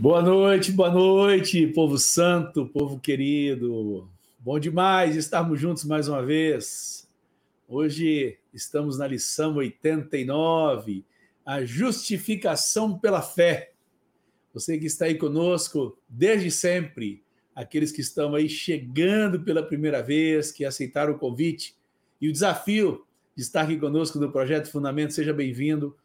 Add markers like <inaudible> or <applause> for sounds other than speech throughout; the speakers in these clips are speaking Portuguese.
Boa noite, boa noite, povo santo, povo querido. Bom demais estarmos juntos mais uma vez. Hoje estamos na lição 89, a justificação pela fé. Você que está aí conosco desde sempre, aqueles que estão aí chegando pela primeira vez, que aceitaram o convite e o desafio de estar aqui conosco no Projeto Fundamento, seja bem-vindo.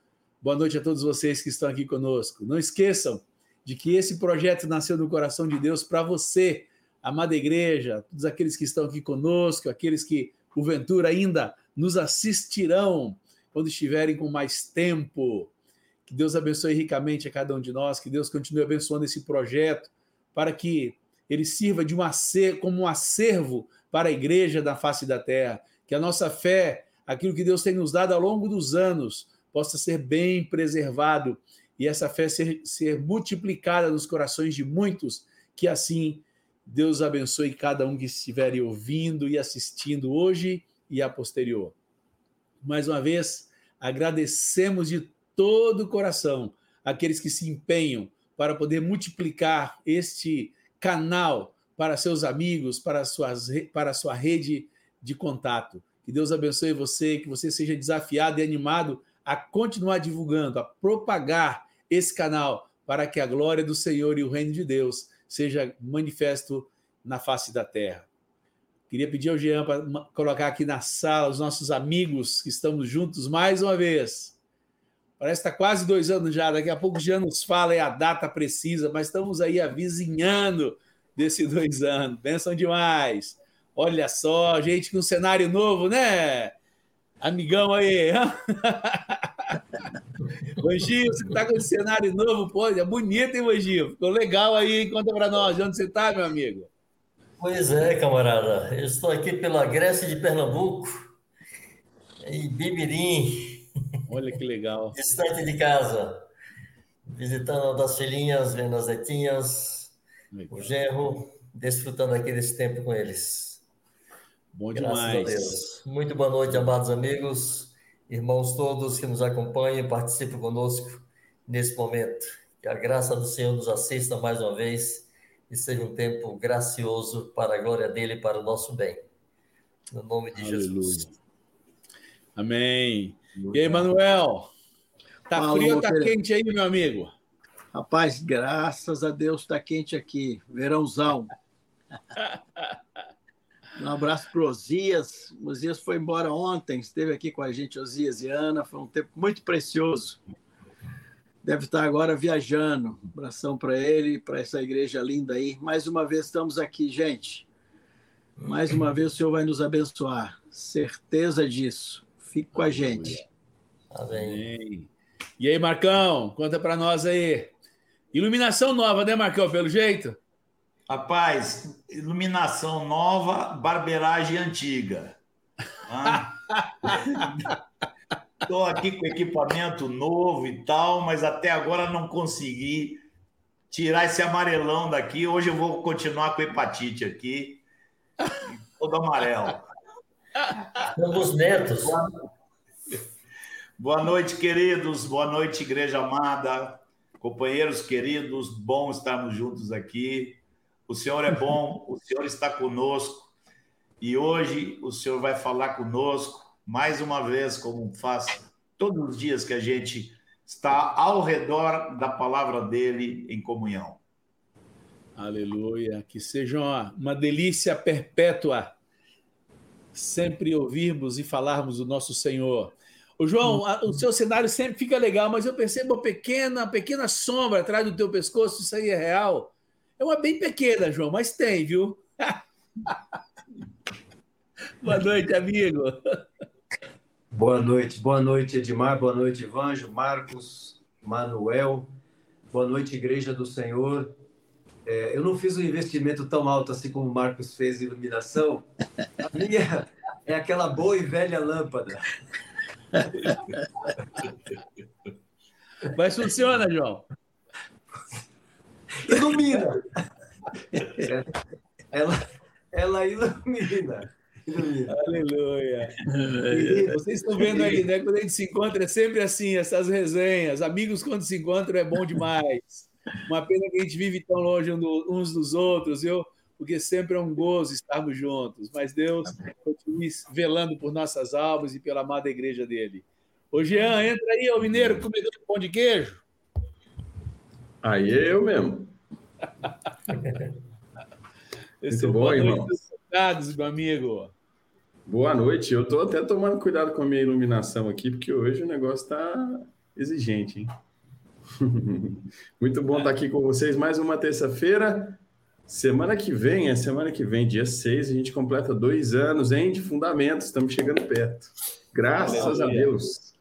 Boa noite a todos vocês que estão aqui conosco. Não esqueçam de que esse projeto nasceu no coração de Deus para você, amada igreja, todos aqueles que estão aqui conosco, aqueles que porventura ainda nos assistirão quando estiverem com mais tempo. Que Deus abençoe ricamente a cada um de nós, que Deus continue abençoando esse projeto para que ele sirva de um acervo, como um acervo para a igreja da face da terra, que a nossa fé, aquilo que Deus tem nos dado ao longo dos anos, possa ser bem preservado e essa fé ser, ser multiplicada nos corações de muitos, que assim Deus abençoe cada um que estiver ouvindo e assistindo hoje e a posterior. Mais uma vez, agradecemos de todo o coração aqueles que se empenham para poder multiplicar este canal para seus amigos, para, suas, para sua rede de contato. Que Deus abençoe você, que você seja desafiado e animado a continuar divulgando, a propagar esse canal para que a glória do Senhor e o reino de Deus seja manifesto na face da terra. Queria pedir ao Jean para colocar aqui na sala os nossos amigos que estamos juntos mais uma vez. Parece que está quase dois anos já, daqui a pouco Jean nos fala a data precisa, mas estamos aí avizinhando desses <laughs> dois anos. Benção demais. Olha só, gente com um cenário novo, né? Amigão aí. <laughs> Anjinho, você está com esse cenário novo, pô, é bonito, hein, Anjinho? Ficou legal aí, conta para nós, onde você está, meu amigo? Pois é, camarada, eu estou aqui pela Grécia de Pernambuco, em Bibirim. Olha que legal. Distante de casa, visitando das filhinhas, vendo as netinhas, legal. o genro, desfrutando aqui desse tempo com eles. Bom Graças demais. Muito boa noite, amados amigos irmãos todos que nos acompanham, participem conosco nesse momento. Que a graça do Senhor nos assista mais uma vez e seja um tempo gracioso para a glória dele e para o nosso bem. No nome de Aleluia. Jesus. Amém. E aí, Manuel? Tá Falou, frio ou tá quente aí, meu amigo? Rapaz, graças a Deus está quente aqui. Verãozão. <laughs> Um abraço para o Osias. O Osias foi embora ontem, esteve aqui com a gente, Osias e Ana. Foi um tempo muito precioso. Deve estar agora viajando. Um abração para ele, para essa igreja linda aí. Mais uma vez estamos aqui, gente. Mais uma vez o Senhor vai nos abençoar. Certeza disso. Fique com a gente. Amém. E aí, Marcão, conta para nós aí. Iluminação nova, né, Marcão, pelo jeito? Rapaz, iluminação nova, barbeiragem antiga. Estou <laughs> aqui com equipamento novo e tal, mas até agora não consegui tirar esse amarelão daqui. Hoje eu vou continuar com hepatite aqui, todo amarelo. Somos netos. Boa noite, queridos. Boa noite, igreja amada. Companheiros queridos, bom estarmos juntos aqui. O Senhor é bom, o Senhor está conosco e hoje o Senhor vai falar conosco mais uma vez, como faz todos os dias que a gente está ao redor da palavra dele em comunhão. Aleluia. Que seja uma, uma delícia perpétua sempre ouvirmos e falarmos do nosso Senhor. O João, o seu cenário sempre fica legal, mas eu percebo uma pequena, pequena sombra atrás do teu pescoço, isso aí é real? É uma bem pequena, João, mas tem, viu? <laughs> Boa noite, amigo. Boa noite, boa noite, Edmar, boa noite, Ivanjo, Marcos, Manuel, boa noite, Igreja do Senhor. É, eu não fiz um investimento tão alto assim como o Marcos fez em iluminação. A minha é aquela boa e velha lâmpada. Mas funciona, João. Ilumina! <laughs> ela, ela ilumina. ilumina. Aleluia. E vocês estão vendo aí, né? Quando a gente se encontra, é sempre assim, essas resenhas. Amigos, quando se encontram, é bom demais. Uma pena que a gente vive tão longe uns dos outros, viu? Porque sempre é um gozo estarmos juntos. Mas Deus continue velando por nossas almas e pela amada igreja dele. Ô, Jean, entra aí, ô mineiro, comedor de pão de queijo. Aí é eu mesmo. <laughs> Esse Muito é bom, irmão. meu amigo. Boa noite. Eu estou até tomando cuidado com a minha iluminação aqui, porque hoje o negócio está exigente, hein? <laughs> Muito bom estar aqui com vocês mais uma terça-feira. Semana que vem, é semana que vem, dia 6, a gente completa dois anos, hein, de fundamentos. Estamos chegando perto. Graças a Deus.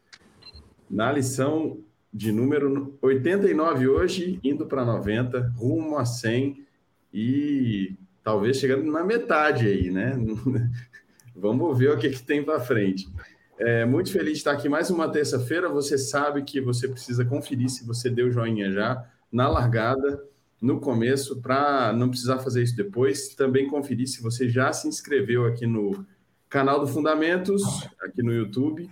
Na lição de número 89 hoje, indo para 90, rumo a 100 e talvez chegando na metade aí, né? <laughs> Vamos ver o que, que tem para frente. É, muito feliz de estar aqui mais uma terça-feira. Você sabe que você precisa conferir se você deu joinha já na largada, no começo, para não precisar fazer isso depois. Também conferir se você já se inscreveu aqui no canal do Fundamentos, aqui no YouTube,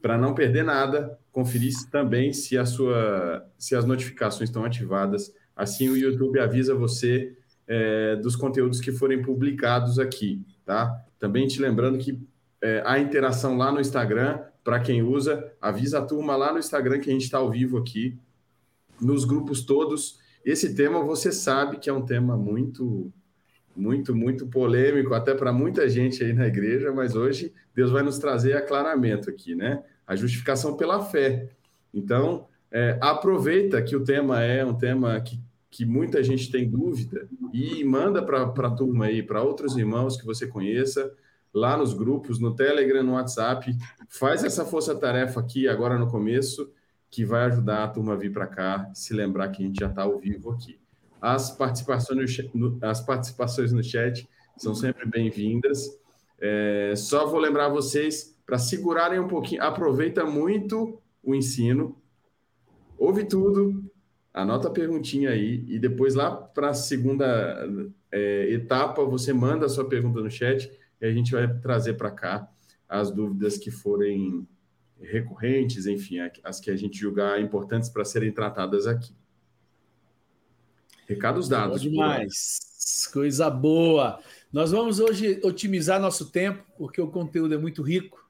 para não perder nada. Conferir também se, a sua, se as notificações estão ativadas. Assim o YouTube avisa você é, dos conteúdos que forem publicados aqui, tá? Também te lembrando que é, a interação lá no Instagram, para quem usa, avisa a turma lá no Instagram que a gente está ao vivo aqui, nos grupos todos. Esse tema você sabe que é um tema muito, muito, muito polêmico, até para muita gente aí na igreja, mas hoje Deus vai nos trazer aclaramento aqui, né? A justificação pela fé. Então, é, aproveita que o tema é um tema que que muita gente tem dúvida e manda para a turma aí, para outros irmãos que você conheça, lá nos grupos, no Telegram, no WhatsApp. Faz essa força-tarefa aqui agora no começo, que vai ajudar a turma a vir para cá, se lembrar que a gente já está ao vivo aqui. As participações no, as participações no chat são sempre bem-vindas. É, só vou lembrar vocês para segurarem um pouquinho, aproveita muito o ensino, ouve tudo, Anota a perguntinha aí e depois lá para a segunda é, etapa você manda a sua pergunta no chat e a gente vai trazer para cá as dúvidas que forem recorrentes, enfim, as que a gente julgar importantes para serem tratadas aqui. Recados dados. Boa demais. Coisa boa. Nós vamos hoje otimizar nosso tempo, porque o conteúdo é muito rico,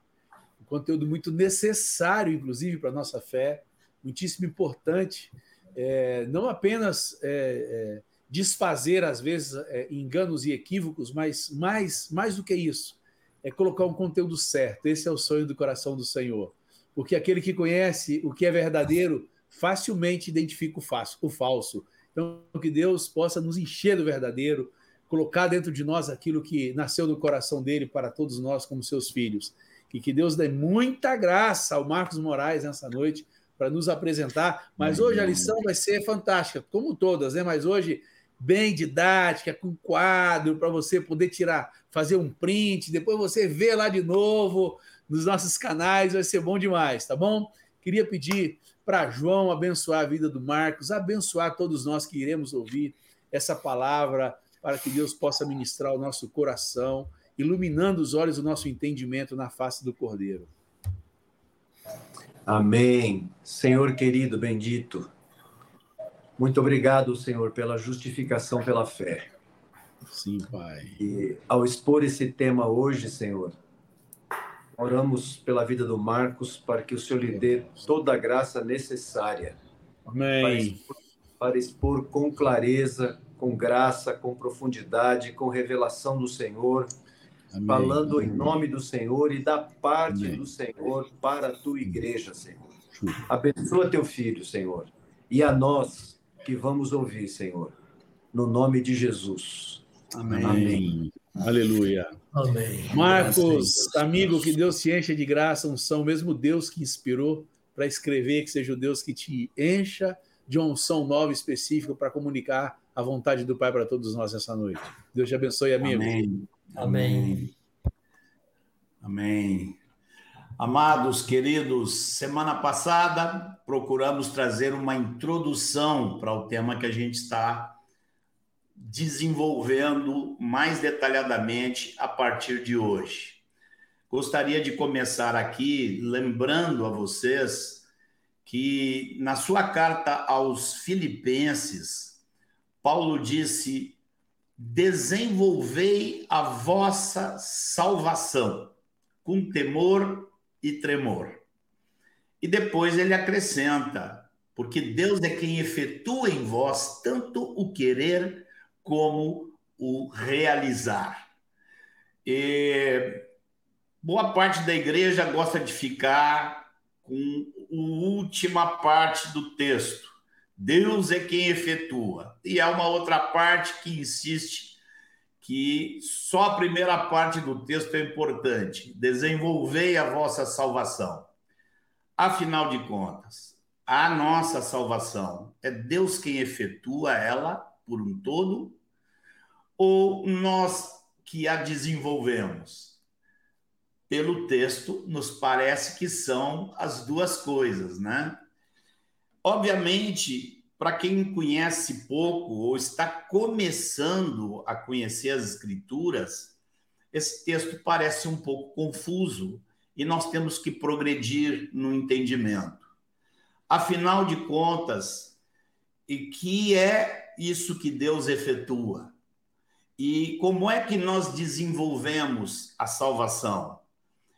um conteúdo muito necessário, inclusive, para a nossa fé, muitíssimo importante é, não apenas é, é, desfazer, às vezes, é, enganos e equívocos, mas mais, mais do que isso, é colocar um conteúdo certo. Esse é o sonho do coração do Senhor. Porque aquele que conhece o que é verdadeiro facilmente identifica o falso. Então, que Deus possa nos encher do verdadeiro, colocar dentro de nós aquilo que nasceu no coração dele para todos nós, como seus filhos. E que Deus dê muita graça ao Marcos Moraes nessa noite para nos apresentar. Mas hoje a lição vai ser fantástica, como todas, né? Mas hoje bem didática, com quadro, para você poder tirar, fazer um print, depois você vê lá de novo nos nossos canais, vai ser bom demais, tá bom? Queria pedir para João abençoar a vida do Marcos, abençoar todos nós que iremos ouvir essa palavra, para que Deus possa ministrar o nosso coração, iluminando os olhos do nosso entendimento na face do Cordeiro. Amém. Senhor querido, bendito. Muito obrigado, Senhor, pela justificação pela fé. Sim, Pai. E ao expor esse tema hoje, Senhor, oramos pela vida do Marcos para que o Senhor lhe dê toda a graça necessária. Amém. Para expor, para expor com clareza, com graça, com profundidade, com revelação do Senhor Amém. falando em nome do Senhor e da parte Amém. do Senhor para a tua igreja, Senhor. Abençoa teu filho, Senhor, e a nós que vamos ouvir, Senhor, no nome de Jesus. Amém. Amém. Aleluia. Amém. Marcos, amigo, que Deus te encha de graça, unção, mesmo Deus que inspirou para escrever, que seja o Deus que te encha de uma unção nova específica para comunicar a vontade do Pai para todos nós essa noite. Deus te abençoe, amigo. Amém. Amém. Amém. Amados, queridos, semana passada procuramos trazer uma introdução para o tema que a gente está desenvolvendo mais detalhadamente a partir de hoje. Gostaria de começar aqui lembrando a vocês que na sua carta aos Filipenses, Paulo disse: desenvolvei a vossa salvação com temor e tremor. E depois ele acrescenta: porque Deus é quem efetua em vós tanto o querer como o realizar. E boa parte da igreja gosta de ficar com a última parte do texto. Deus é quem efetua. E há uma outra parte que insiste que só a primeira parte do texto é importante. Desenvolvei a vossa salvação. Afinal de contas, a nossa salvação é Deus quem efetua ela por um todo ou nós que a desenvolvemos? Pelo texto, nos parece que são as duas coisas, né? Obviamente, para quem conhece pouco ou está começando a conhecer as Escrituras, esse texto parece um pouco confuso e nós temos que progredir no entendimento. Afinal de contas, e que é isso que Deus efetua? E como é que nós desenvolvemos a salvação?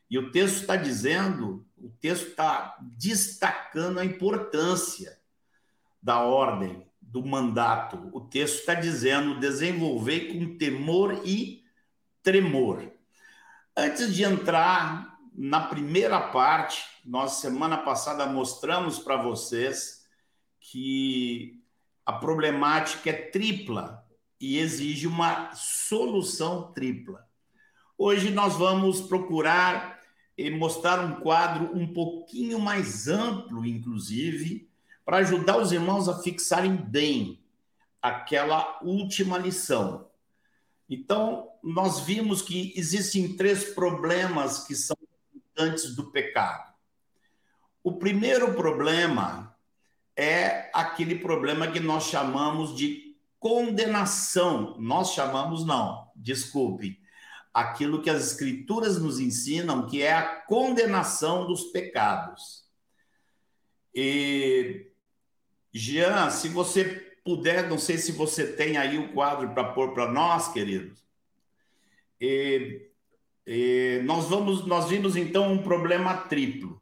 E o texto está dizendo, o texto está destacando a importância da ordem, do mandato. O texto está dizendo desenvolver com temor e tremor. Antes de entrar na primeira parte, nós semana passada mostramos para vocês que a problemática é tripla e exige uma solução tripla. Hoje nós vamos procurar mostrar um quadro um pouquinho mais amplo, inclusive, para ajudar os irmãos a fixarem bem aquela última lição. Então, nós vimos que existem três problemas que são antes do pecado. O primeiro problema é aquele problema que nós chamamos de condenação. Nós chamamos, não, desculpe, aquilo que as Escrituras nos ensinam, que é a condenação dos pecados. E, Jean, se você puder, não sei se você tem aí o quadro para pôr para nós, queridos. E, e nós vamos, nós vimos então um problema triplo: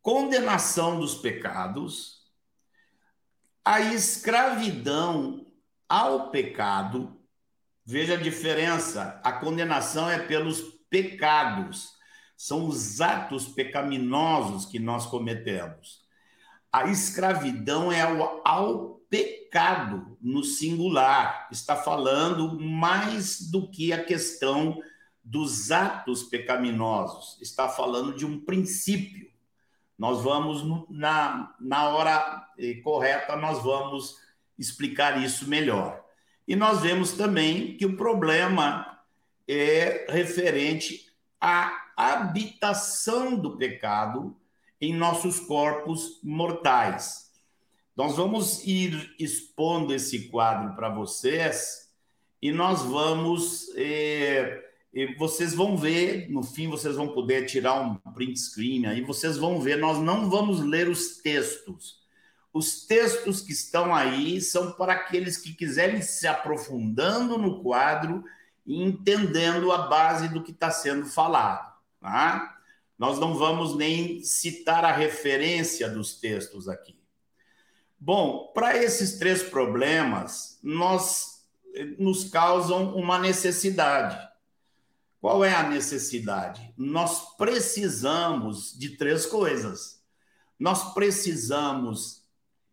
condenação dos pecados, a escravidão ao pecado. Veja a diferença: a condenação é pelos pecados, são os atos pecaminosos que nós cometemos. A escravidão é ao, ao pecado no singular, está falando mais do que a questão dos atos pecaminosos, está falando de um princípio. Nós vamos, na, na hora eh, correta, nós vamos explicar isso melhor. E nós vemos também que o problema é referente à habitação do pecado em nossos corpos mortais. Nós vamos ir expondo esse quadro para vocês e nós vamos. Eh, e vocês vão ver, no fim, vocês vão poder tirar um print screen aí, vocês vão ver, nós não vamos ler os textos. Os textos que estão aí são para aqueles que quiserem se aprofundando no quadro e entendendo a base do que está sendo falado. Tá? Nós não vamos nem citar a referência dos textos aqui. Bom, para esses três problemas, nós eh, nos causam uma necessidade. Qual é a necessidade? Nós precisamos de três coisas. Nós precisamos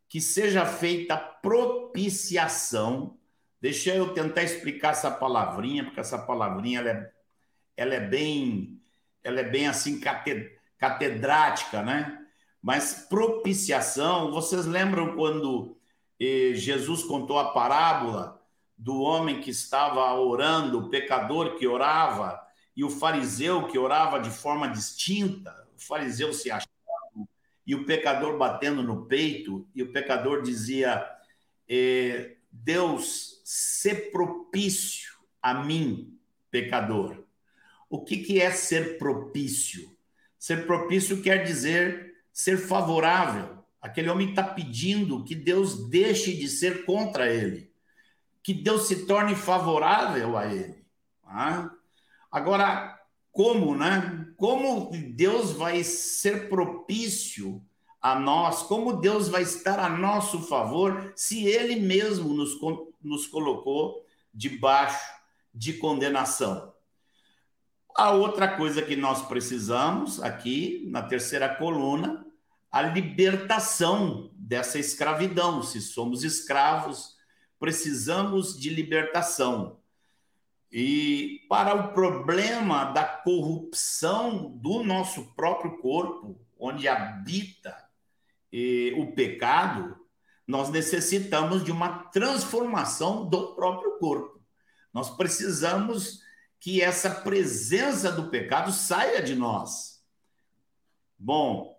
que seja feita propiciação. Deixa eu tentar explicar essa palavrinha, porque essa palavrinha ela é, ela é bem, ela é bem assim catedrática, né? Mas propiciação, vocês lembram quando eh, Jesus contou a parábola do homem que estava orando, o pecador que orava, e o fariseu que orava de forma distinta, o fariseu se achando, e o pecador batendo no peito, e o pecador dizia: eh, Deus, se propício a mim, pecador. O que, que é ser propício? Ser propício quer dizer ser favorável. Aquele homem está pedindo que Deus deixe de ser contra ele, que Deus se torne favorável a ele. Tá? Agora, como, né? Como Deus vai ser propício a nós, como Deus vai estar a nosso favor se Ele mesmo nos, nos colocou debaixo de condenação? A outra coisa que nós precisamos aqui, na terceira coluna, a libertação dessa escravidão. Se somos escravos, precisamos de libertação. E para o problema da corrupção do nosso próprio corpo, onde habita eh, o pecado, nós necessitamos de uma transformação do próprio corpo. Nós precisamos que essa presença do pecado saia de nós. Bom,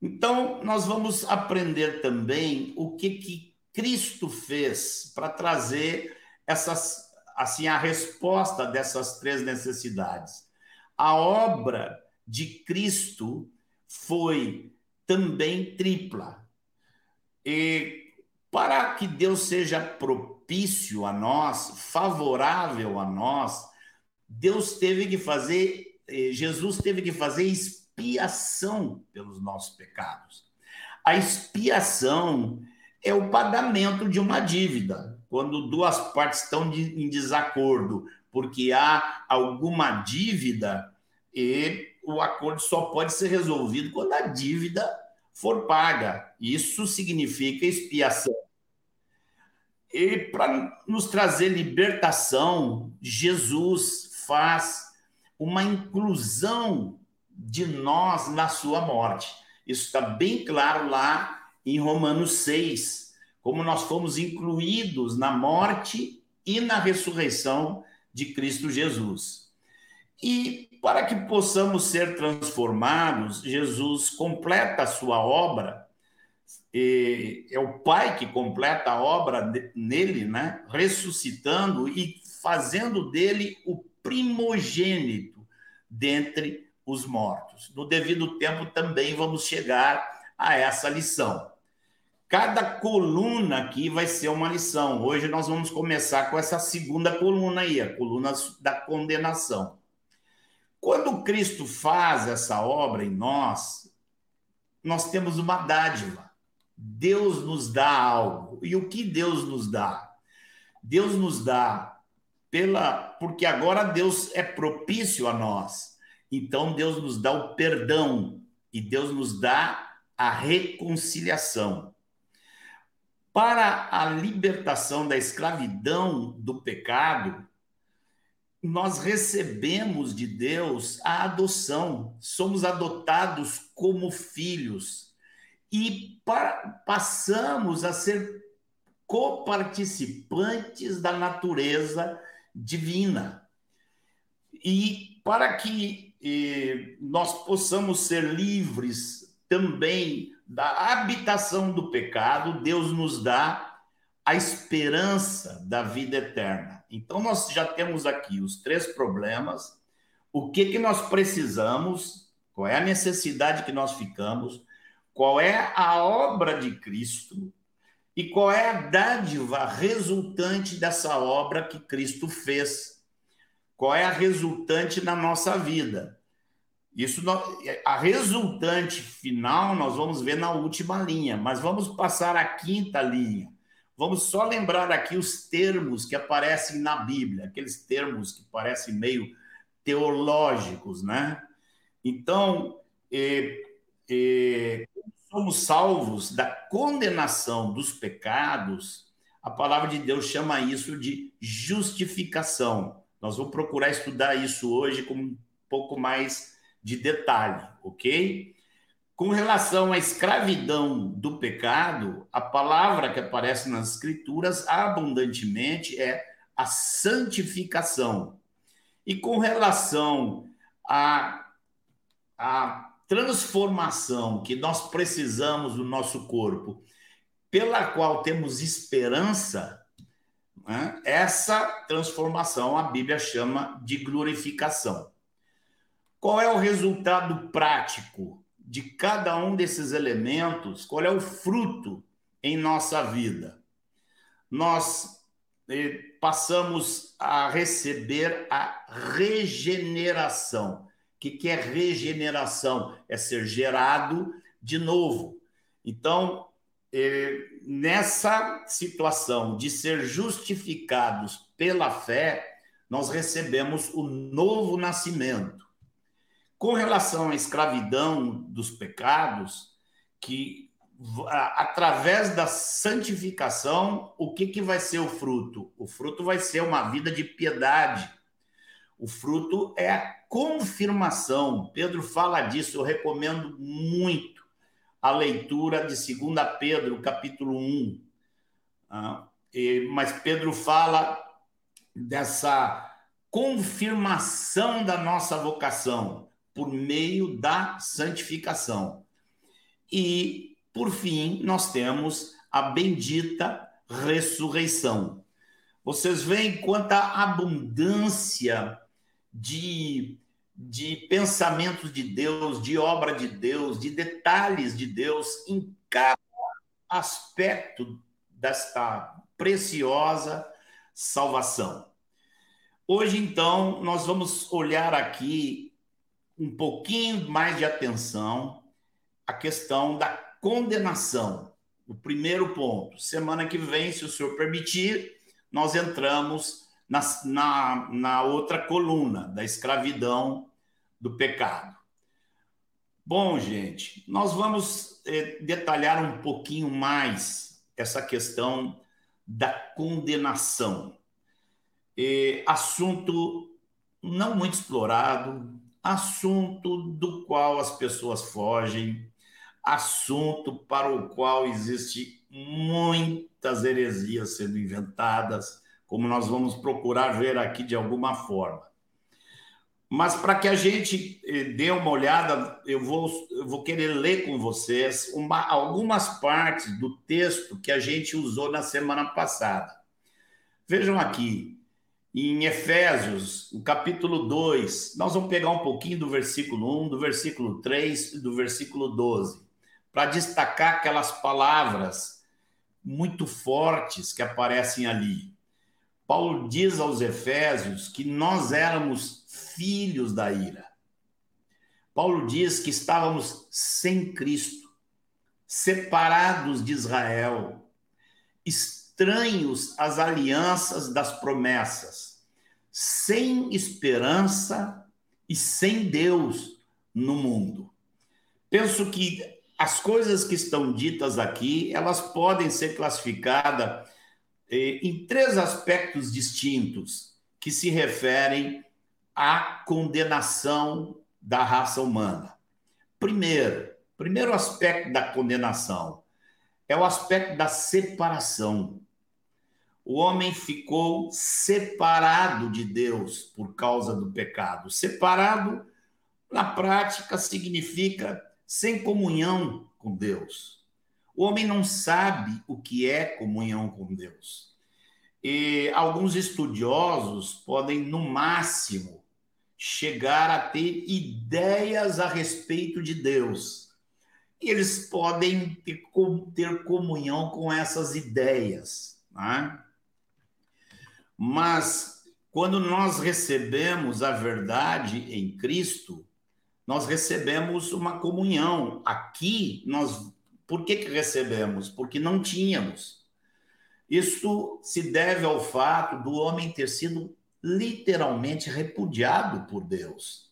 então nós vamos aprender também o que que Cristo fez para trazer essas assim a resposta dessas três necessidades. A obra de Cristo foi também tripla. E para que Deus seja propício a nós, favorável a nós, Deus teve que fazer, eh, Jesus teve que fazer expiação pelos nossos pecados. A expiação é o pagamento de uma dívida quando duas partes estão em desacordo, porque há alguma dívida e o acordo só pode ser resolvido quando a dívida for paga. Isso significa expiação. E para nos trazer libertação, Jesus faz uma inclusão de nós na sua morte. Isso está bem claro lá em Romanos 6, como nós fomos incluídos na morte e na ressurreição de Cristo Jesus. E para que possamos ser transformados, Jesus completa a sua obra, é o Pai que completa a obra nele, né? ressuscitando e fazendo dele o primogênito dentre os mortos. No devido tempo também vamos chegar a essa lição. Cada coluna aqui vai ser uma lição. Hoje nós vamos começar com essa segunda coluna aí, a coluna da condenação. Quando Cristo faz essa obra em nós, nós temos uma dádiva. Deus nos dá algo. E o que Deus nos dá? Deus nos dá pela porque agora Deus é propício a nós. Então Deus nos dá o perdão e Deus nos dá a reconciliação para a libertação da escravidão do pecado, nós recebemos de Deus a adoção, somos adotados como filhos e passamos a ser coparticipantes da natureza divina. E para que eh, nós possamos ser livres também da habitação do pecado, Deus nos dá a esperança da vida eterna. Então nós já temos aqui os três problemas, o que que nós precisamos, qual é a necessidade que nós ficamos, qual é a obra de Cristo e qual é a dádiva resultante dessa obra que Cristo fez. Qual é a resultante na nossa vida? Isso a resultante final nós vamos ver na última linha, mas vamos passar a quinta linha. Vamos só lembrar aqui os termos que aparecem na Bíblia, aqueles termos que parecem meio teológicos, né? Então, eh, eh, somos salvos da condenação dos pecados, a palavra de Deus chama isso de justificação. Nós vamos procurar estudar isso hoje com um pouco mais de detalhe, ok? Com relação à escravidão do pecado, a palavra que aparece nas Escrituras abundantemente é a santificação. E com relação à, à transformação que nós precisamos do nosso corpo, pela qual temos esperança, né? essa transformação a Bíblia chama de glorificação. Qual é o resultado prático de cada um desses elementos, qual é o fruto em nossa vida. Nós eh, passamos a receber a regeneração. O que, é regeneração? É ser gerado de novo. Então, eh, nessa situação de ser justificados pela fé, nós recebemos o novo nascimento. Com relação à escravidão dos pecados, que através da santificação, o que, que vai ser o fruto? O fruto vai ser uma vida de piedade. O fruto é a confirmação. Pedro fala disso, eu recomendo muito a leitura de 2 Pedro, capítulo 1. Ah, mas Pedro fala dessa confirmação da nossa vocação por meio da santificação. E por fim, nós temos a bendita ressurreição. Vocês veem quanta abundância de, de pensamentos de Deus, de obra de Deus, de detalhes de Deus em cada aspecto desta preciosa salvação. Hoje, então, nós vamos olhar aqui um pouquinho mais de atenção a questão da condenação. O primeiro ponto. Semana que vem, se o senhor permitir, nós entramos na, na, na outra coluna da escravidão do pecado. Bom, gente, nós vamos eh, detalhar um pouquinho mais essa questão da condenação. Eh, assunto não muito explorado, assunto do qual as pessoas fogem, assunto para o qual existe muitas heresias sendo inventadas, como nós vamos procurar ver aqui de alguma forma. Mas para que a gente eh, dê uma olhada, eu vou, eu vou querer ler com vocês uma, algumas partes do texto que a gente usou na semana passada. Vejam aqui, em Efésios, no capítulo 2, nós vamos pegar um pouquinho do versículo 1, do versículo 3 e do versículo 12 para destacar aquelas palavras muito fortes que aparecem ali. Paulo diz aos Efésios que nós éramos filhos da ira. Paulo diz que estávamos sem Cristo, separados de Israel, estranhos às alianças das promessas, sem esperança e sem Deus no mundo. Penso que as coisas que estão ditas aqui, elas podem ser classificadas eh, em três aspectos distintos que se referem à condenação da raça humana. Primeiro, primeiro aspecto da condenação é o aspecto da separação. O homem ficou separado de Deus por causa do pecado. Separado, na prática, significa sem comunhão com Deus. O homem não sabe o que é comunhão com Deus. E alguns estudiosos podem, no máximo, chegar a ter ideias a respeito de Deus. E eles podem ter, ter comunhão com essas ideias. Né? Mas, quando nós recebemos a verdade em Cristo, nós recebemos uma comunhão. Aqui, nós. Por que, que recebemos? Porque não tínhamos. Isso se deve ao fato do homem ter sido literalmente repudiado por Deus.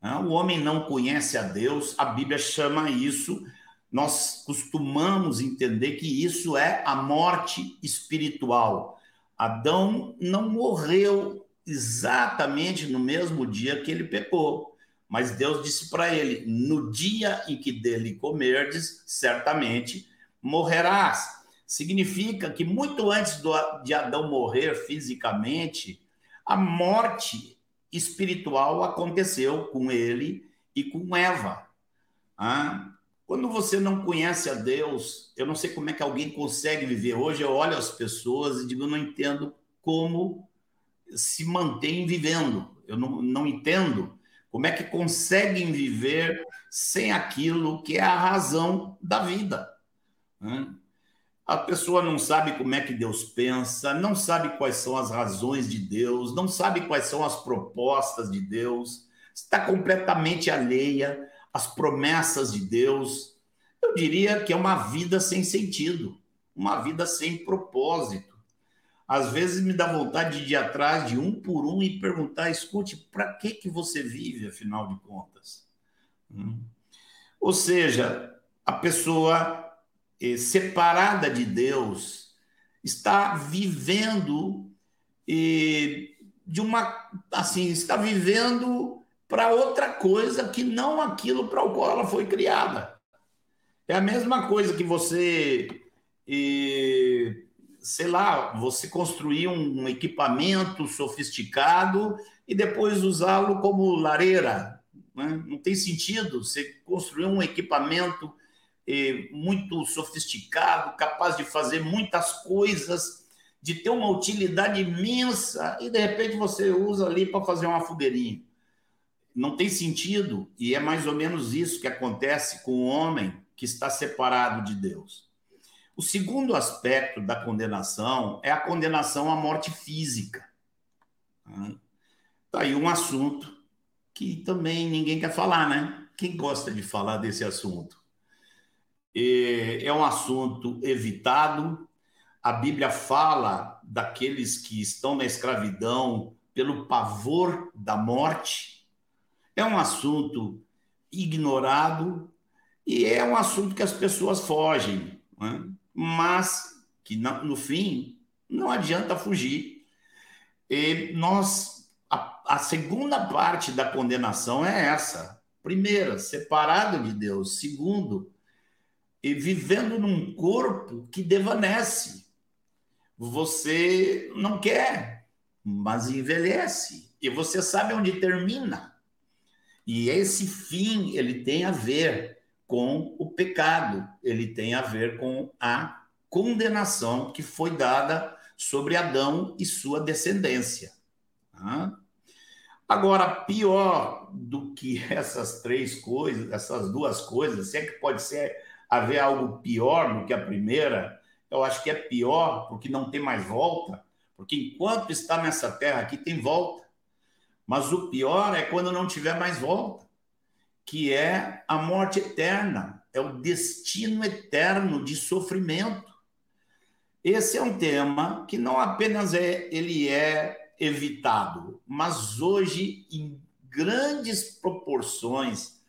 Né? O homem não conhece a Deus, a Bíblia chama isso, nós costumamos entender que isso é a morte espiritual. Adão não morreu exatamente no mesmo dia que ele pecou. Mas Deus disse para ele: No dia em que dele comerdes, certamente morrerás. Significa que muito antes do, de Adão morrer fisicamente, a morte espiritual aconteceu com ele e com Eva. Ah, quando você não conhece a Deus, eu não sei como é que alguém consegue viver. Hoje eu olho as pessoas e digo, eu não entendo como se mantém vivendo. Eu não, não entendo Como é que conseguem viver sem aquilo que é a razão da vida? Né? A pessoa não sabe como é que Deus pensa, não sabe quais são as razões de Deus, não sabe quais são as propostas de Deus, está completamente alheia às promessas de Deus. Eu diria que é uma vida sem sentido, uma vida sem propósito. Às vezes me dá vontade de ir atrás de um por um e perguntar: escute, para que, que você vive, afinal de contas? Hum. Ou seja, a pessoa eh, separada de Deus está vivendo eh, de uma assim está vivendo para outra coisa que não aquilo para o qual ela foi criada é a mesma coisa que você eh, sei lá você construir um equipamento sofisticado e depois usá-lo como lareira né? não tem sentido você construir um equipamento muito sofisticado, capaz de fazer muitas coisas, de ter uma utilidade imensa, e de repente você usa ali para fazer uma fogueirinha. Não tem sentido, e é mais ou menos isso que acontece com o homem que está separado de Deus. O segundo aspecto da condenação é a condenação à morte física. Está aí um assunto que também ninguém quer falar, né? Quem gosta de falar desse assunto? é um assunto evitado. A Bíblia fala daqueles que estão na escravidão pelo pavor da morte. É um assunto ignorado e é um assunto que as pessoas fogem, né? mas que no fim não adianta fugir. E nós a, a segunda parte da condenação é essa: primeira, separado de Deus; segundo, e vivendo num corpo que devanece. Você não quer, mas envelhece. E você sabe onde termina. E esse fim, ele tem a ver com o pecado, ele tem a ver com a condenação que foi dada sobre Adão e sua descendência. Agora, pior do que <laughs> essas três coisas, essas duas coisas, se é que pode ser haver algo pior do que a primeira, eu acho que é pior porque não tem mais volta, porque enquanto está nessa terra aqui tem volta. Mas o pior é quando não tiver mais volta, que é a morte eterna, é o destino eterno de sofrimento. Esse é um tema que não apenas é ele é evitado, mas hoje em grandes proporções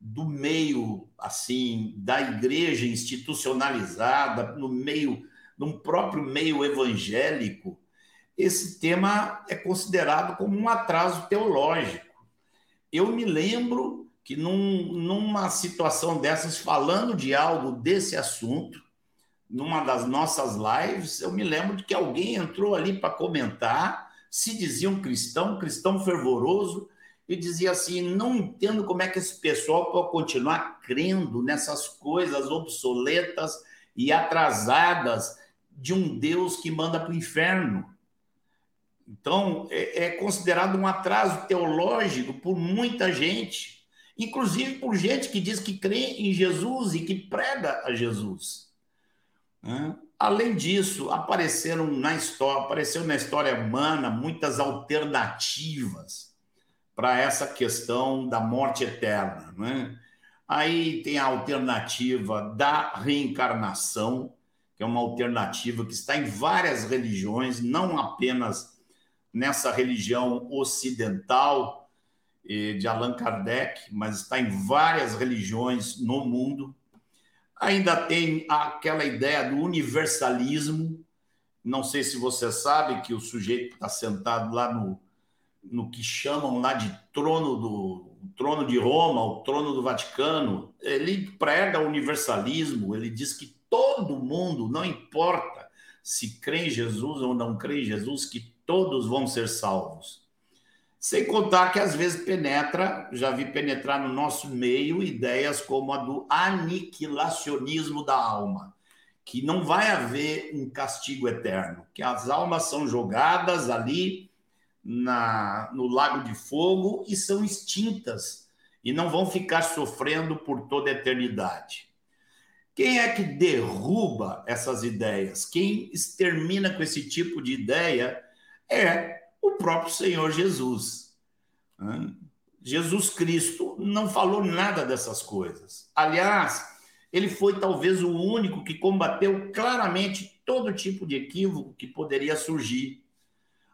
do meio assim da igreja institucionalizada, no meio, no próprio meio evangélico, esse tema é considerado como um atraso teológico. Eu me lembro que num, numa situação dessas, falando de algo desse assunto, numa das nossas lives, eu me lembro de que alguém entrou ali para comentar, se dizia um cristão, cristão fervoroso, e dizia assim: não entendo como é que esse pessoal pode continuar crendo nessas coisas obsoletas e atrasadas de um Deus que manda para o inferno. Então, é, é, considerado um atraso teológico por muita gente, inclusive por gente que diz que crê em Jesus e que prega a Jesus. Além disso, apareceram na história, apareceu na história humana muitas alternativas para essa questão da morte eterna. Né? Aí tem a alternativa da reencarnação, que é uma alternativa que está em várias religiões, não apenas nessa religião ocidental de Allan Kardec, mas está em várias religiões no mundo. Ainda tem aquela ideia do universalismo. Não sei se você sabe que o sujeito está sentado lá no, no que chamam lá de trono do trono de Roma, o trono do Vaticano, ele prega o universalismo, ele diz que todo mundo, não importa se crê em Jesus ou não crê em Jesus, que todos vão ser salvos. Sem contar que às vezes penetra, já vi penetrar no nosso meio ideias como a do aniquilacionismo da alma, que não vai haver um castigo eterno, que as almas são jogadas ali na, no lago de fogo e são extintas e não vão ficar sofrendo por toda a eternidade. Quem é que derruba essas ideias? Quem extermina com esse tipo de ideia é o próprio Senhor Jesus. Jesus Cristo não falou nada dessas coisas. Aliás, ele foi talvez o único que combateu claramente todo tipo de equívoco que poderia surgir.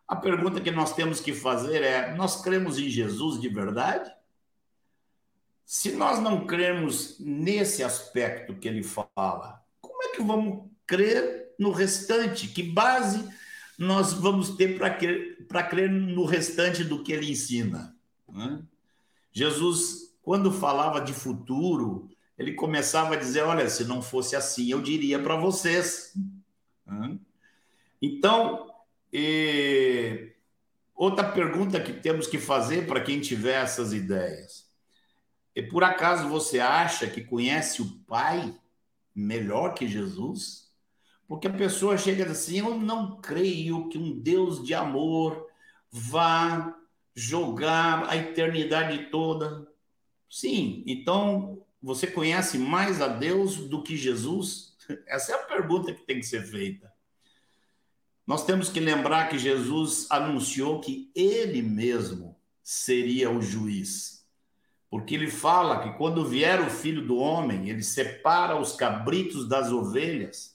A pergunta que nós temos que fazer é: nós cremos em Jesus de verdade? Se nós não cremos nesse aspecto que ele fala, como é que vamos crer no restante? Que base nós vamos ter para crer, crer no restante do que ele ensina? Né? Jesus, quando falava de futuro, ele começava a dizer: Olha, se não fosse assim, eu diria para vocês. Né? Então, e... outra pergunta que temos que fazer para quem tiver essas ideias e por acaso você acha que conhece o Pai melhor que Jesus? Porque a pessoa chega assim: eu não creio que um Deus de amor vá jogar a eternidade toda. Sim, então você conhece mais a Deus do que Jesus? <laughs> Essa é a pergunta que tem que ser feita. Nós temos que lembrar que Jesus anunciou que ele mesmo seria o juiz porque ele fala que quando vier o filho do homem, ele separa os cabritos das ovelhas,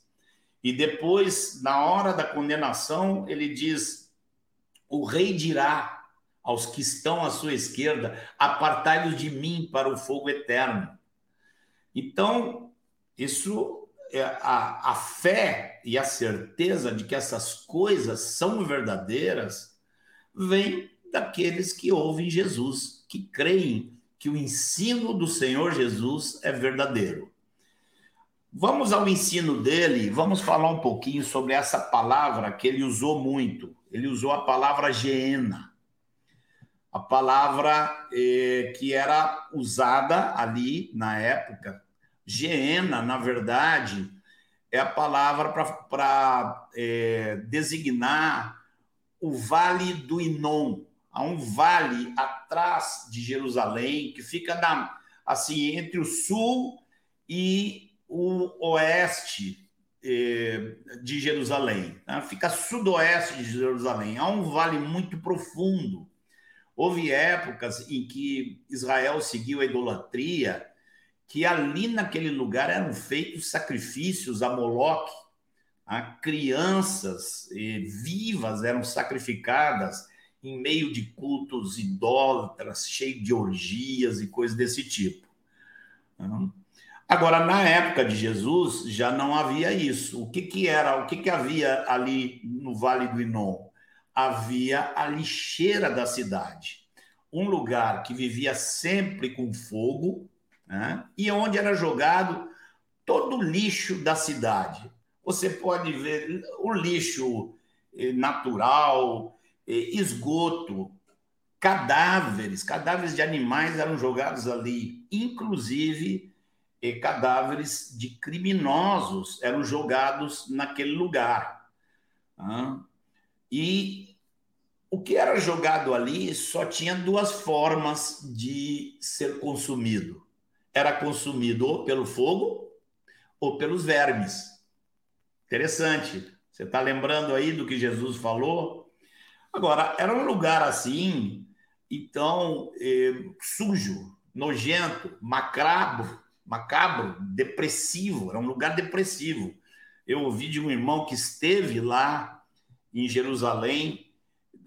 e depois, na hora da condenação, ele diz: o rei dirá aos que estão à sua esquerda: apartai-os de mim para o fogo eterno. Então, isso é a, a fé e a certeza de que essas coisas são verdadeiras vem daqueles que ouvem Jesus, que creem que o ensino do Senhor Jesus é verdadeiro. Vamos ao ensino dele, vamos falar um pouquinho sobre essa palavra que ele usou muito. Ele usou a palavra geena, a palavra eh, que era usada ali na época. Geena, na verdade, é a palavra para eh, designar o vale do Inon, Há um vale atrás de Jerusalém que fica na, assim entre o sul e o oeste eh, de Jerusalém. Né? Fica sudoeste de Jerusalém. Há um vale muito profundo. Houve épocas em que Israel seguiu a idolatria, que ali naquele lugar eram feitos sacrifícios a Moloque. Né? Crianças eh, vivas eram sacrificadas em meio de cultos idólatras, cheio de orgias e coisas desse tipo. Agora, na época de Jesus, já não havia isso. O que, que era? O que, que havia ali no Vale do Inon? Havia a lixeira da cidade, um lugar que vivia sempre com fogo né? e onde era jogado todo o lixo da cidade. Você pode ver o lixo eh, natural, esgoto, cadáveres, cadáveres de animais eram jogados ali, inclusive cadáveres de criminosos eram jogados naquele lugar. E o que era jogado ali só tinha duas formas de ser consumido: era consumido ou pelo fogo ou pelos vermes. Interessante. Você está lembrando aí do que Jesus falou? Agora, era um lugar assim, então, eh, sujo, nojento, macabro, macabro, depressivo, era um lugar depressivo. Eu ouvi de um irmão que esteve lá em Jerusalém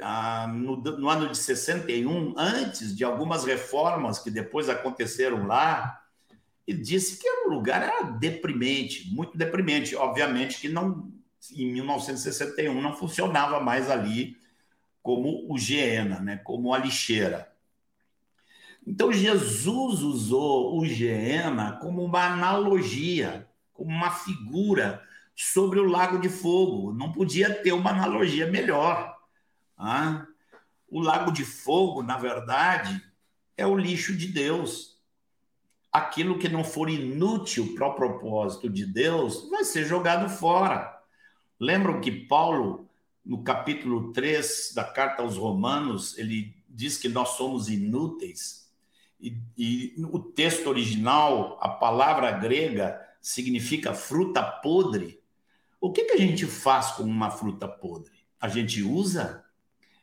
ah, no, no ano de 61, antes de algumas reformas que depois aconteceram lá, e disse que o lugar era deprimente, muito deprimente. Obviamente que não, em 1961 não funcionava mais ali como o Geena, né? como a lixeira. Então, Jesus usou o Geena como uma analogia, como uma figura sobre o lago de fogo. Não podia ter uma analogia melhor. Ah? O lago de fogo, na verdade, é o lixo de Deus. Aquilo que não for inútil para o propósito de Deus vai ser jogado fora. Lembram que Paulo no capítulo 3 da carta aos Romanos, ele diz que nós somos inúteis. E, e o texto original, a palavra grega, significa fruta podre. O que, que a gente faz com uma fruta podre? A gente usa?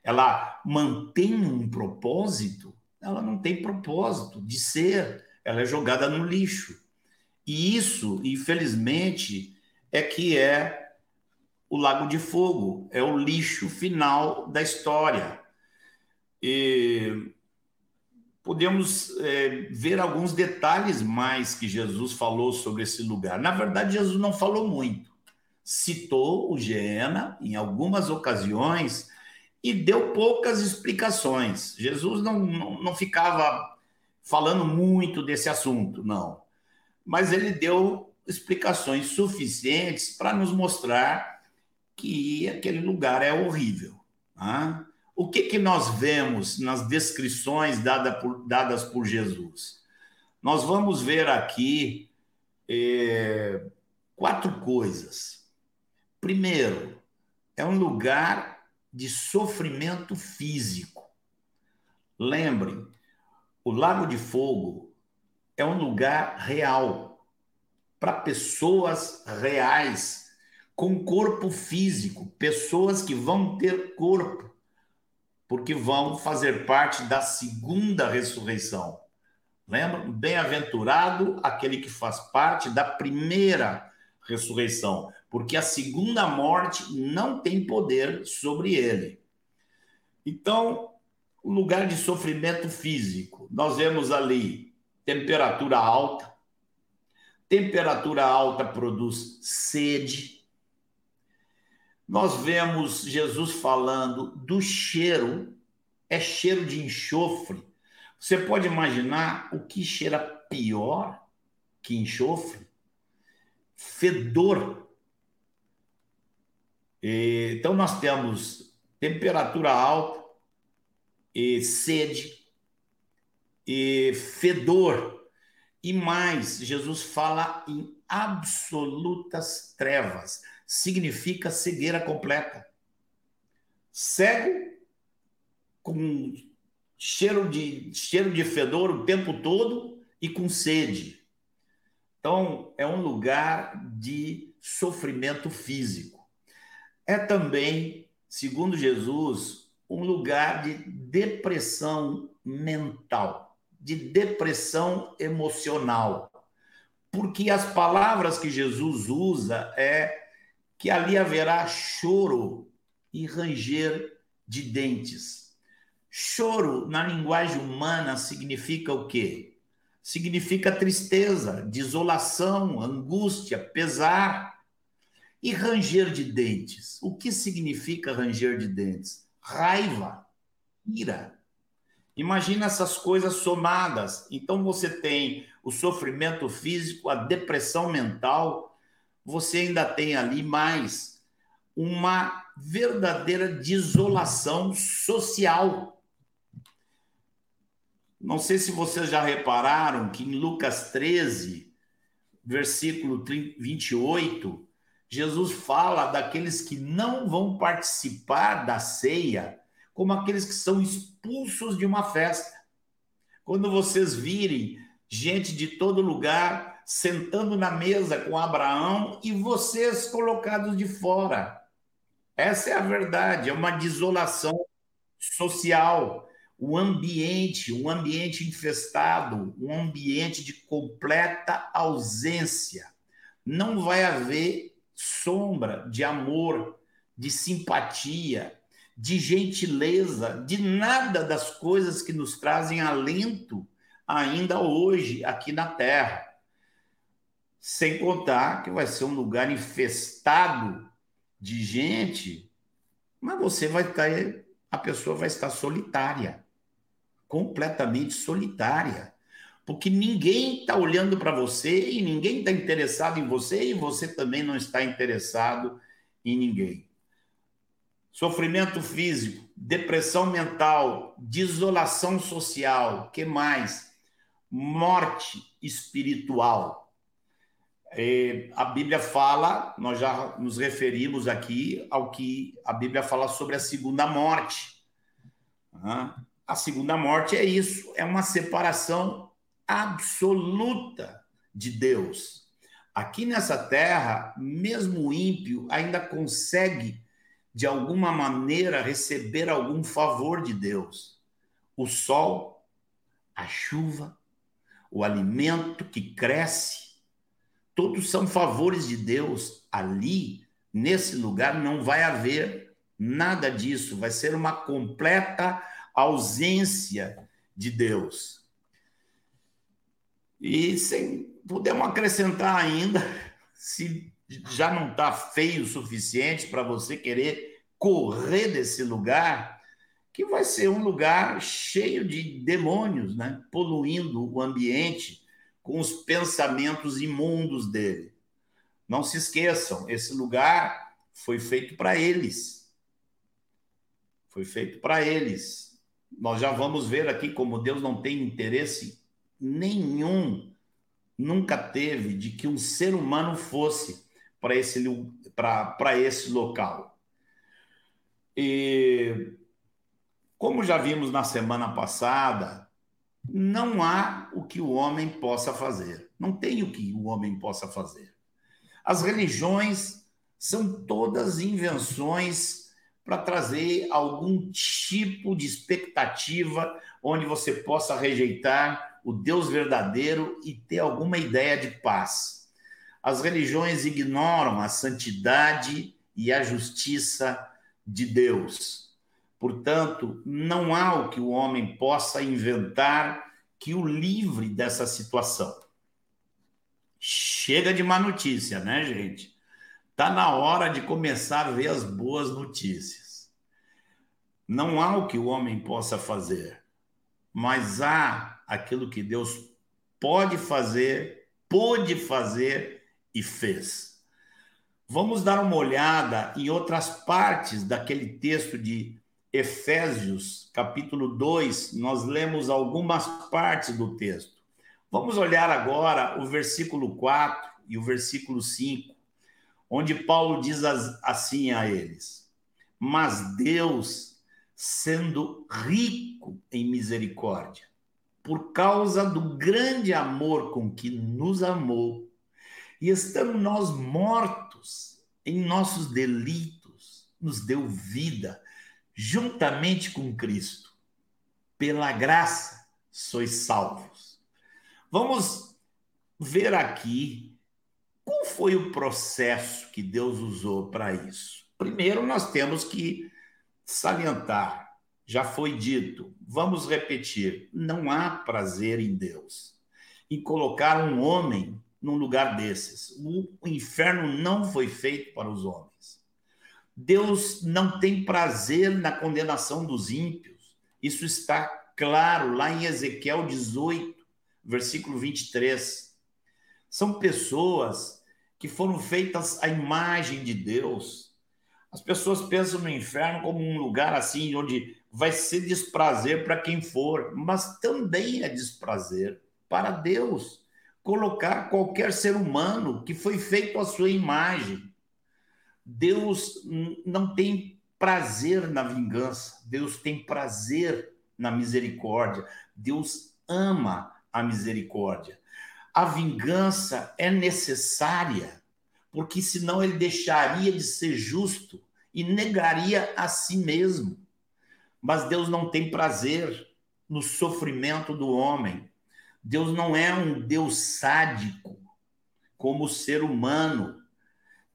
Ela mantém um propósito? Ela não tem propósito de ser, ela é jogada no lixo. E isso, infelizmente, é que é o Lago de Fogo, é o lixo final da história. E podemos é, ver alguns detalhes mais que Jesus falou sobre esse lugar. Na verdade, Jesus não falou muito. Citou o Geena em algumas ocasiões e deu poucas explicações. Jesus não, não, não ficava falando muito desse assunto, não. Mas ele deu explicações suficientes para nos mostrar que aquele lugar é horrível. Tá? O que, que nós vemos nas descrições dada por, dadas por Jesus? Nós vamos ver aqui é, quatro coisas. Primeiro, é um lugar de sofrimento físico. Lembrem, o Lago de Fogo é um lugar real para pessoas reais com corpo físico, pessoas que vão ter corpo, porque vão fazer parte da segunda ressurreição. Lembra? Bem-aventurado aquele que faz parte da primeira ressurreição, porque a segunda morte não tem poder sobre ele. Então, o lugar de sofrimento físico, nós vemos ali temperatura alta. Temperatura alta produz sede nós vemos Jesus falando do cheiro, é cheiro de enxofre. Você pode imaginar o que cheira pior que enxofre? Fedor. Então, nós temos temperatura alta, e sede, e fedor. E mais, Jesus fala em absolutas trevas significa cegueira completa. Cego, com cheiro de, cheiro de fedor o tempo todo e com sede. Então, é um lugar de sofrimento físico. É também, segundo Jesus, um lugar de depressão mental, de depressão emocional. Porque as palavras que Jesus usa é que ali haverá choro e ranger de dentes. Choro, na linguagem humana, significa o quê? Significa tristeza, desolação, angústia, pesar. E ranger de dentes. O que significa ranger de dentes? Raiva, ira. Imagina essas coisas somadas. Então você tem o sofrimento físico, a depressão mental, você ainda tem ali mais uma verdadeira desolação social. Não sei se vocês já repararam que em Lucas 13, versículo 28, Jesus fala daqueles que não vão participar da ceia, como aqueles que são expulsos de uma festa. Quando vocês virem gente de todo lugar sentando na mesa com Abraão e vocês colocados de fora. Essa é a verdade, é uma desolação social, o ambiente, um ambiente infestado, um ambiente de completa ausência. Não vai haver sombra de amor, de simpatia, de gentileza, de nada das coisas que nos trazem alento ainda hoje aqui na Terra. Sem contar que vai ser um lugar infestado de gente, mas você vai estar, a pessoa vai estar solitária, completamente solitária, porque ninguém está olhando para você e ninguém está interessado em você e você também não está interessado em ninguém. Sofrimento físico, depressão mental, desolação social, que mais? Morte espiritual a Bíblia fala, nós já nos referimos aqui ao que a Bíblia fala sobre a segunda morte. A segunda morte é isso, é uma separação absoluta de Deus. Aqui nessa terra, mesmo o ímpio ainda consegue, de alguma maneira, receber algum favor de Deus. O sol, a chuva, o alimento que cresce, todos são favores de Deus. Ali, nesse lugar, não vai haver nada disso, vai ser uma completa ausência de Deus. E sem podemos acrescentar ainda, <laughs> se já não está feio o suficiente para você querer correr desse lugar, que vai ser um lugar cheio de demônios, né? poluindo o ambiente, com os pensamentos imundos dele. Não se esqueçam, esse lugar foi feito para eles. Foi feito para eles. Nós já vamos ver aqui como Deus não tem interesse nenhum, nunca teve, de que um ser humano fosse para esse, esse local. E como já vimos na semana passada, não há o que o homem possa fazer. Não tem o que o homem possa fazer. As religiões são todas invenções para trazer algum tipo de expectativa onde você possa rejeitar o Deus verdadeiro e ter alguma ideia de paz. As religiões ignoram a santidade e a justiça de Deus. Portanto, não há o que o homem possa inventar que o livre dessa situação. Chega de má notícia, né, gente? Está na hora de começar a ver as boas notícias. Não há o que o homem possa fazer, mas há aquilo que Deus pode fazer, pôde fazer e fez. Vamos dar uma olhada em outras partes daquele texto de Efésios, capítulo 2, nós lemos algumas partes do texto. Vamos olhar agora o versículo 4 e o versículo 5, onde Paulo diz assim a eles: Mas Deus, sendo rico em misericórdia, por causa do grande amor com que nos amou, e estando nós mortos em nossos delitos, nos deu vida juntamente com Cristo. Pela graça sois salvos. Vamos ver aqui qual foi o processo que Deus usou para isso. Primeiro, nós temos que salientar, já foi dito, vamos repetir: não há prazer em Deus em colocar um homem num lugar desses. O inferno não foi feito para os homens. Deus não tem prazer na condenação dos ímpios. Isso está claro lá em Ezequiel 18, versículo 23. São pessoas que foram feitas à imagem de Deus. As pessoas pensam no inferno como um lugar assim onde vai ser desprazer para quem for, mas também é desprazer para Deus colocar qualquer ser humano que foi feito à sua imagem Deus não tem prazer na vingança, Deus tem prazer na misericórdia, Deus ama a misericórdia. A vingança é necessária, porque senão ele deixaria de ser justo e negaria a si mesmo. Mas Deus não tem prazer no sofrimento do homem. Deus não é um Deus sádico como o ser humano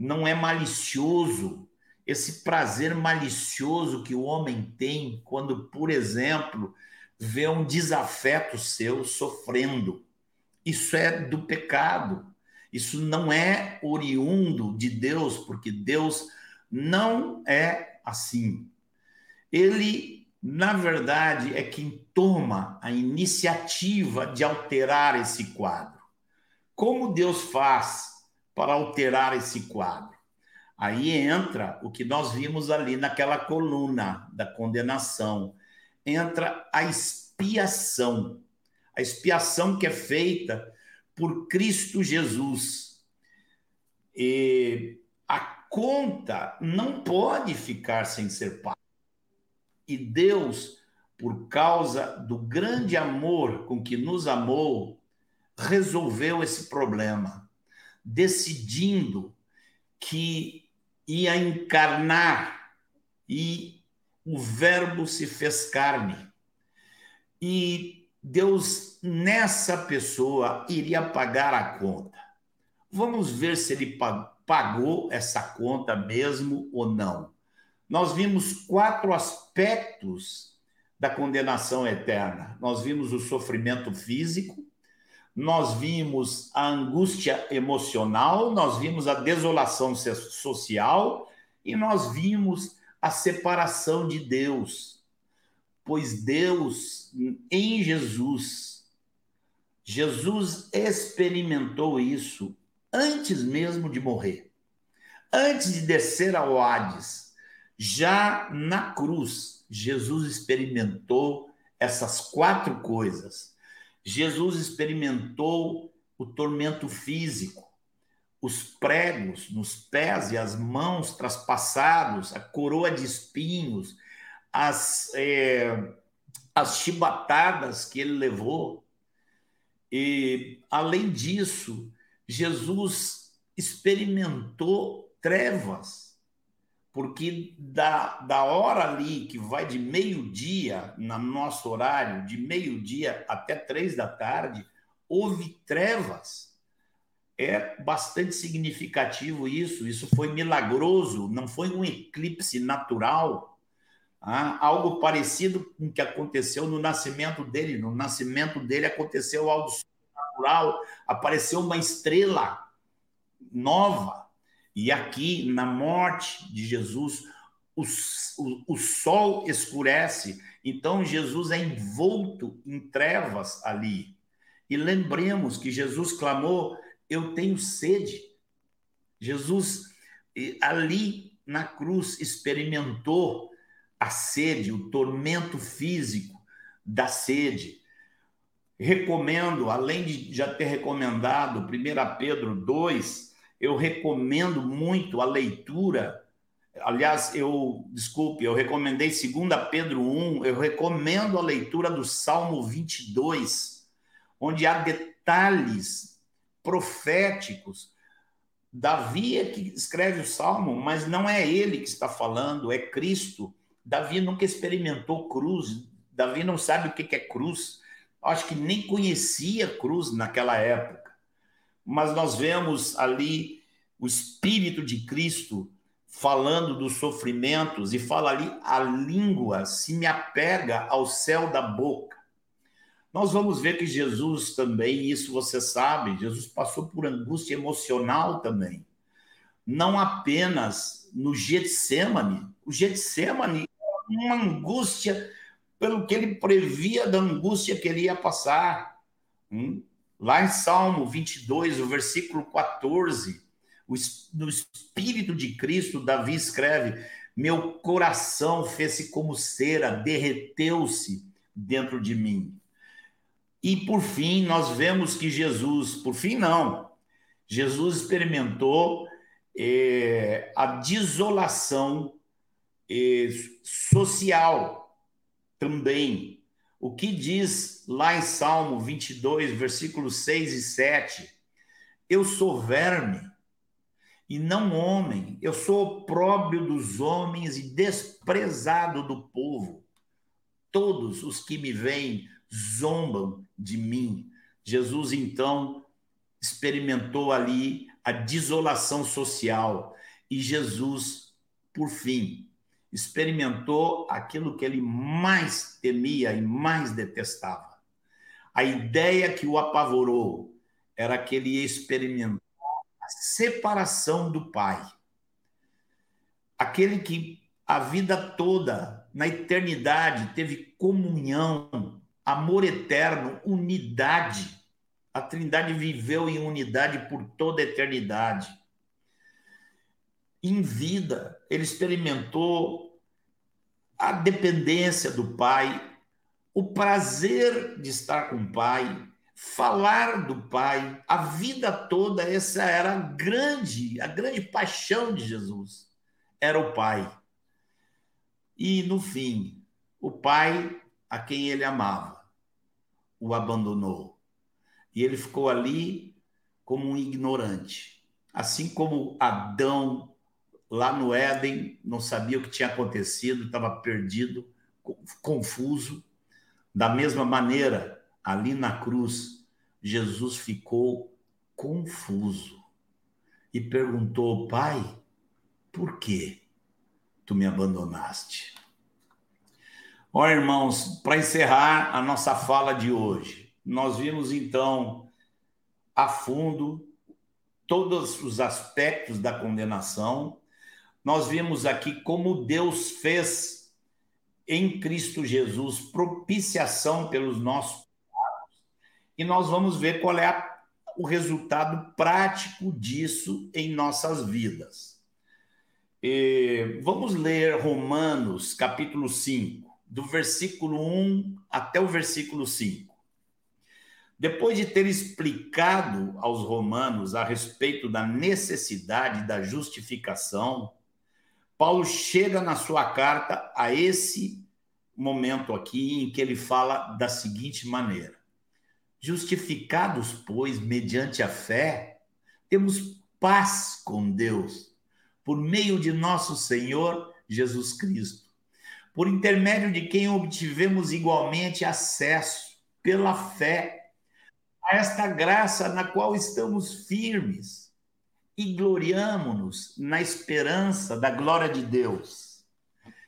não é malicioso. Esse prazer malicioso que o homem tem quando, por exemplo, vê um desafeto seu sofrendo. Isso é do pecado. Isso não é oriundo de Deus, porque Deus não é assim. Ele, na verdade, é quem toma a iniciativa de alterar esse quadro. Como Deus faz? Para alterar esse quadro. Aí entra o que nós vimos ali naquela coluna da condenação. Entra a expiação. A expiação que é feita por Cristo Jesus. E a conta não pode ficar sem ser paga. E Deus, por causa do grande amor com que nos amou, resolveu esse problema, decidindo que ia encarnar e o Verbo se fez carne. E Deus, nessa pessoa, iria pagar a conta. Vamos ver se ele pagou essa conta mesmo ou não. Nós vimos quatro aspectos da condenação eterna. Nós vimos o sofrimento físico, nós vimos a angústia emocional, nós vimos a desolação social e nós vimos a separação de Deus. Pois Deus, em Jesus, Jesus experimentou isso antes mesmo de morrer, antes de descer ao Hades, já na cruz, Jesus experimentou essas quatro coisas. Jesus experimentou o tormento físico, os pregos nos pés e as mãos traspassados, a coroa de espinhos, as, é, as chibatadas que ele levou. E, além disso, Jesus experimentou trevas, porque da, da hora ali que vai de meio-dia, no nosso horário, de meio-dia até três da tarde, houve trevas. É bastante significativo isso, isso foi milagroso, não foi um eclipse natural, ah, algo parecido com o que aconteceu no nascimento dele. No nascimento dele aconteceu algo natural, apareceu uma estrela nova. E aqui, na morte de Jesus, o, o, o sol escurece, então Jesus é envolto em trevas ali. E lembremos que Jesus clamou: Eu tenho sede. Jesus, ali na cruz, experimentou a sede, o tormento físico da sede. Recomendo, além de já ter recomendado 1 Pedro 2, eu recomendo muito a leitura. Aliás, eu, desculpe, eu recomendei 2 Pedro 1, eu recomendo a leitura do Salmo 22, onde há detalhes proféticos. Davi é que escreve o salmo, mas não é ele que está falando, é Cristo. Davi nunca experimentou cruz, Davi não sabe o que é cruz acho que nem conhecia cruz naquela época. Mas nós vemos ali o Espírito de Cristo falando dos sofrimentos e fala ali a língua se me apega ao céu da boca. Nós vamos ver que Jesus também, isso você sabe, Jesus passou por angústia emocional também. Não apenas no Getsemane. O Getsemane é uma angústia pelo que ele previa da angústia que ele ia passar. Hum? Lá em Salmo 22, o versículo 14, no Espírito de Cristo, Davi escreve: Meu coração fez-se como cera, derreteu-se dentro de mim. E por fim, nós vemos que Jesus, por fim, não, Jesus experimentou eh, a desolação eh, social também. O que diz lá em Salmo 22, versículos 6 e 7? Eu sou verme e não homem, eu sou opróbrio dos homens e desprezado do povo. Todos os que me veem zombam de mim. Jesus, então, experimentou ali a desolação social e Jesus, por fim, experimentou aquilo que ele mais temia e mais detestava. A ideia que o apavorou era que ele ia experimentar a separação do Pai. Aquele que a vida toda, na eternidade, teve comunhão, amor eterno, unidade. A Trindade viveu em unidade por toda a eternidade em vida, ele experimentou a dependência do pai, o prazer de estar com o pai, falar do Pai. A vida toda essa era a grande, a grande paixão de Jesus. Era o Pai. E no fim, o Pai a quem ele amava o abandonou. E ele ficou ali como um ignorante. Assim como Adão lá no Éden não sabia o que tinha acontecido, estava perdido, confuso. Da mesma maneira, ali na cruz, Jesus ficou confuso e perguntou: Pai, por que tu me abandonaste? Ó irmãos, para encerrar a nossa fala de hoje, nós vimos então a fundo todos os aspectos da condenação. Nós vimos aqui como Deus fez em Cristo Jesus, propiciação pelos nossos pecados. E nós vamos ver qual é a, o resultado prático disso em nossas vidas. E vamos ler Romanos, capítulo 5, do versículo 1 até o versículo 5. Depois de ter explicado aos romanos a respeito da necessidade da justificação, Paulo chega na sua carta a esse momento aqui em que ele fala da seguinte maneira: Justificados, pois, mediante a fé, temos paz com Deus, por meio de nosso Senhor Jesus Cristo, por intermédio de quem obtivemos igualmente acesso, pela fé, a esta graça na qual estamos firmes e gloriamo-nos na esperança da glória de Deus.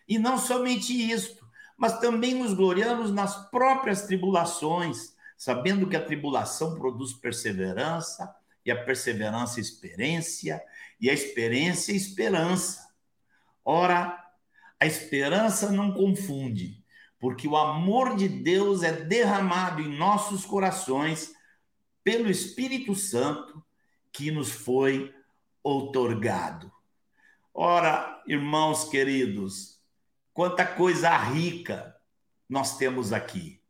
E não somente isto, mas também nos gloriamos nas próprias tribulações, sabendo que a tribulação produz perseverança, e a perseverança experiência, e a experiência esperança. Ora, a esperança não confunde, porque o amor de Deus é derramado em nossos corações pelo Espírito Santo que nos foi outorgado. Ora, irmãos queridos, quanta coisa rica nós temos aqui.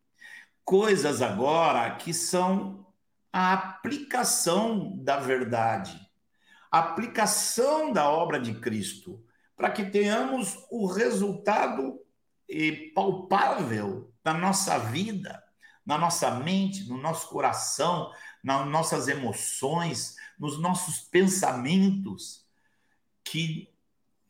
Coisas agora que são a aplicação da verdade, a aplicação da obra de Cristo, para que tenhamos o resultado palpável da nossa vida, na nossa mente, no nosso coração, nas nossas emoções, nos nossos pensamentos, que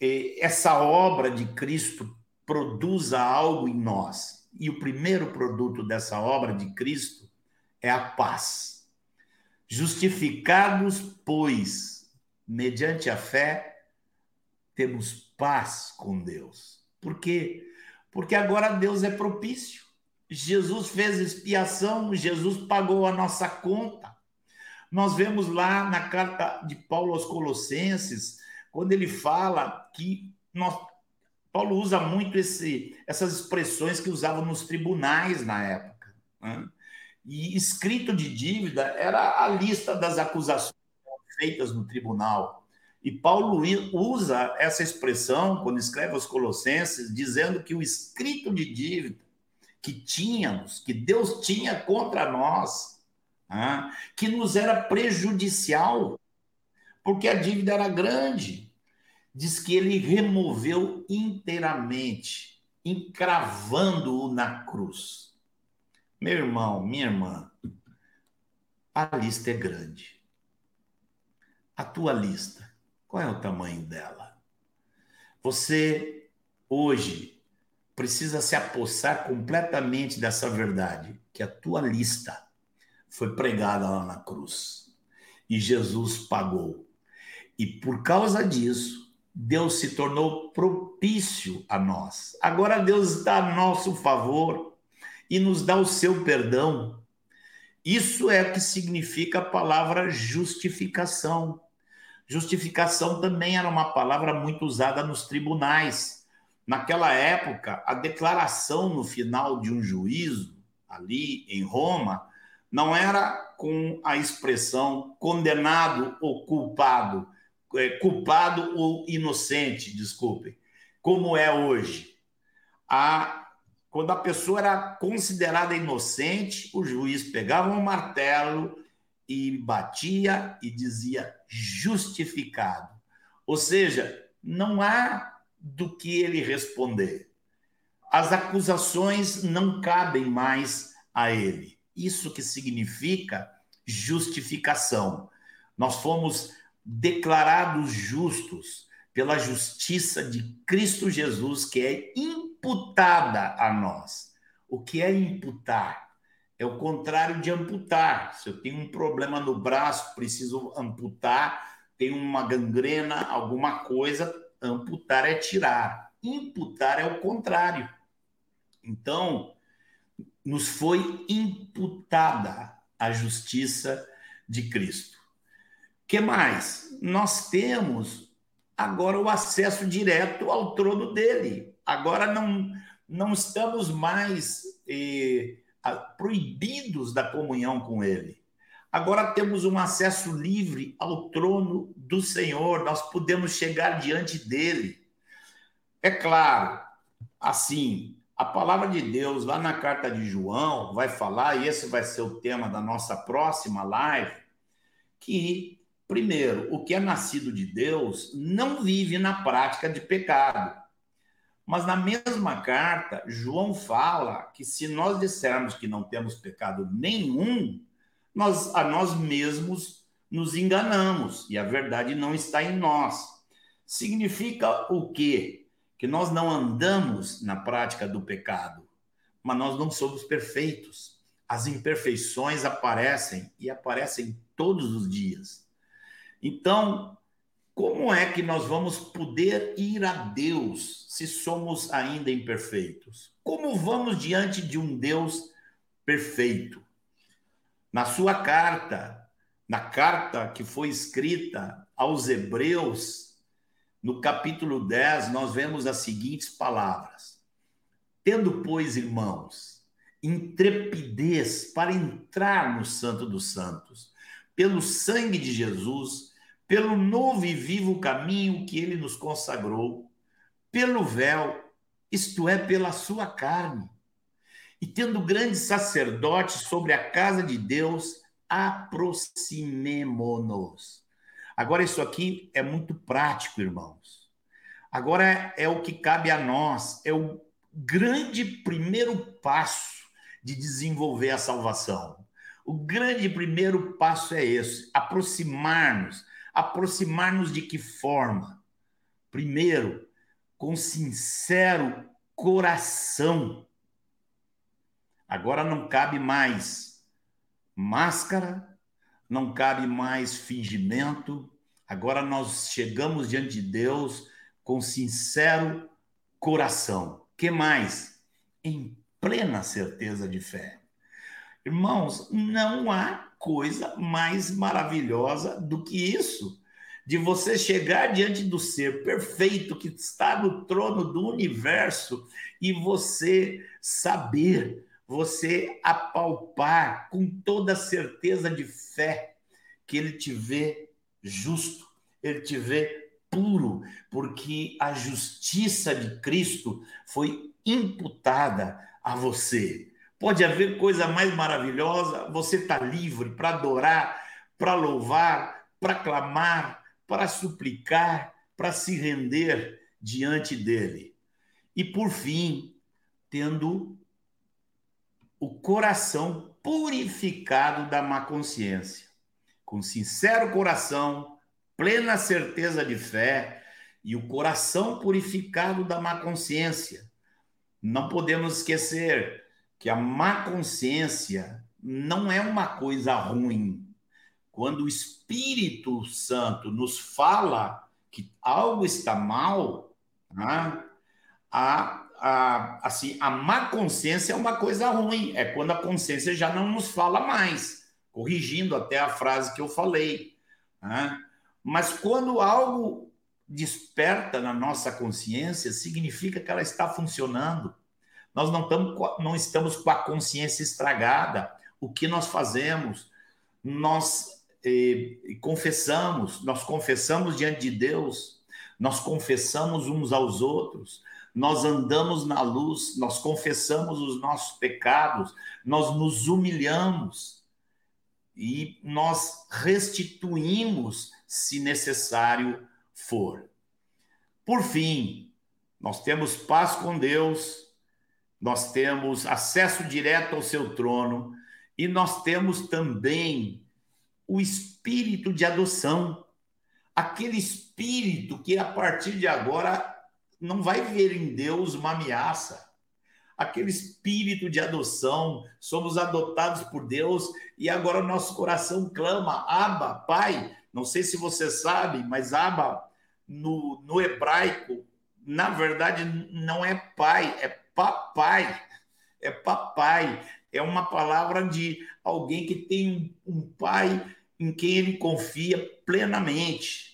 eh, essa obra de Cristo produza algo em nós. E o primeiro produto dessa obra de Cristo é a paz. Justificados, pois, mediante a fé, temos paz com Deus. Por quê? Porque agora Deus é propício. Jesus fez expiação, Jesus pagou a nossa conta. Nós vemos lá na carta de Paulo aos Colossenses, quando ele fala que nós, Paulo usa muito esse, essas expressões que usavam nos tribunais na época. Né? E escrito de dívida era a lista das acusações feitas no tribunal. E Paulo usa essa expressão quando escreve aos Colossenses, dizendo que o escrito de dívida que tínhamos, que Deus tinha contra nós, ah, que nos era prejudicial, porque a dívida era grande. Diz que ele removeu inteiramente, encravando-o na cruz. Meu irmão, minha irmã, a lista é grande. A tua lista, qual é o tamanho dela? Você, hoje, precisa se apossar completamente dessa verdade, que a tua lista foi pregada lá na cruz. E Jesus pagou. E por causa disso, Deus se tornou propício a nós. Agora Deus a nosso favor e nos dá o seu perdão. Isso é o que significa a palavra justificação. Justificação também era uma palavra muito usada nos tribunais. Naquela época, a declaração no final de um juízo, ali em Roma, não era com a expressão condenado ou culpado, é, culpado ou inocente, desculpe, como é hoje. A, quando a pessoa era considerada inocente, o juiz pegava um martelo e batia e dizia justificado. Ou seja, não há do que ele responder. As acusações não cabem mais a ele. Isso que significa justificação. Nós fomos declarados justos pela justiça de Cristo Jesus, que é imputada a nós. O que é imputar? É o contrário de amputar. Se eu tenho um problema no braço, preciso amputar, tenho uma gangrena, alguma coisa, amputar é tirar. Imputar é o contrário. Então, nos foi imputada a justiça de Cristo. Que mais? Nós temos agora o acesso direto ao trono dele. Agora não não estamos mais eh, proibidos da comunhão com ele. Agora temos um acesso livre ao trono do Senhor, nós podemos chegar diante dele. É claro, assim, a palavra de Deus, lá na carta de João, vai falar, e esse vai ser o tema da nossa próxima live, que, primeiro, o que é nascido de Deus não vive na prática de pecado. Mas na mesma carta, João fala que se nós dissermos que não temos pecado nenhum, nós a nós mesmos nos enganamos e a verdade não está em nós. Significa o quê? Que nós não andamos na prática do pecado, mas nós não somos perfeitos. As imperfeições aparecem e aparecem todos os dias. Então, como é que nós vamos poder ir a Deus se somos ainda imperfeitos? Como vamos diante de um Deus perfeito? Na sua carta, na carta que foi escrita aos Hebreus, no capítulo 10, nós vemos as seguintes palavras: Tendo, pois, irmãos, intrepidez para entrar no Santo dos Santos, pelo sangue de Jesus, pelo novo e vivo caminho que ele nos consagrou, pelo véu, isto é, pela sua carne. E tendo grande sacerdote sobre a casa de Deus, aproximemo-nos. Agora, isso aqui é muito prático, irmãos. Agora é o que cabe a nós, é o grande primeiro passo de desenvolver a salvação. O grande primeiro passo é esse: aproximar-nos Aproximar-nos de que forma? Primeiro, com sincero coração. Agora não cabe mais máscara, não cabe mais fingimento. Agora nós chegamos diante de Deus com sincero coração. Que mais? Em plena certeza de fé. Irmãos, não há coisa mais maravilhosa do que isso. De você chegar diante do ser perfeito que está no trono do universo e você saber, você apalpar com toda certeza de fé que ele te vê justo, ele te vê puro, porque a justiça de Cristo foi imputada a você. Pode haver coisa mais maravilhosa, você está livre para adorar, para louvar, para clamar, para suplicar, para se render diante dele. E por fim, tendo o coração purificado da má consciência, com sincero coração, plena certeza de fé e o coração purificado da má consciência. Não podemos esquecer que a má consciência não é uma coisa ruim. Quando o Espírito Santo nos fala que algo está mal, né, a, a, assim, a má consciência é uma coisa ruim. É quando a consciência já não nos fala mais, corrigindo até a frase que eu falei. Né? Mas quando algo desperta na nossa consciência, significa que ela está funcionando nós não, estamos, não estamos com a consciência estragada. O que nós fazemos? Nós eh, confessamos, nós confessamos diante de Deus, nós confessamos uns aos outros, nós andamos na luz, nós confessamos os nossos pecados, nós nos humilhamos e nós restituímos se necessário for. Por fim, nós temos paz com Deus, nós temos acesso direto ao seu trono e nós temos também o espírito de adoção. Aquele espírito que a partir de agora não vai ver em Deus uma ameaça. Aquele espírito de adoção, somos adotados por Deus e agora nosso coração clama: Abba, Pai. Não sei se você sabe, mas Abba no, no hebraico, na verdade, não é pai, é papai. É papai. É uma palavra de alguém que tem um pai em quem ele confia plenamente.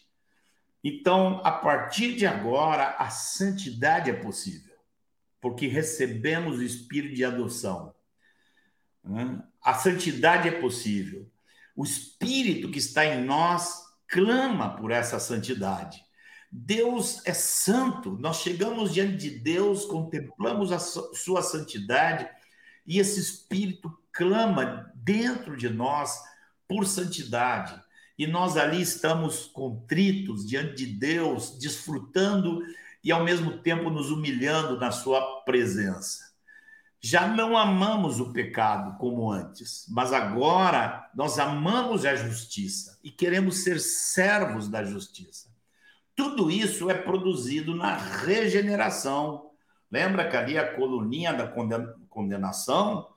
Então, a partir de agora, a santidade é possível, porque recebemos o espírito de adoção. Né? A santidade é possível. O espírito que está em nós clama por essa santidade. Deus é santo, nós chegamos diante de Deus, contemplamos a sua santidade e esse espírito clama dentro de nós por santidade. E nós ali estamos contritos diante de Deus, desfrutando e ao mesmo tempo nos humilhando na sua presença. Já não amamos o pecado como antes, mas agora nós amamos a justiça e queremos ser servos da justiça. Tudo isso é produzido na regeneração. Lembra que ali a coluninha da condenação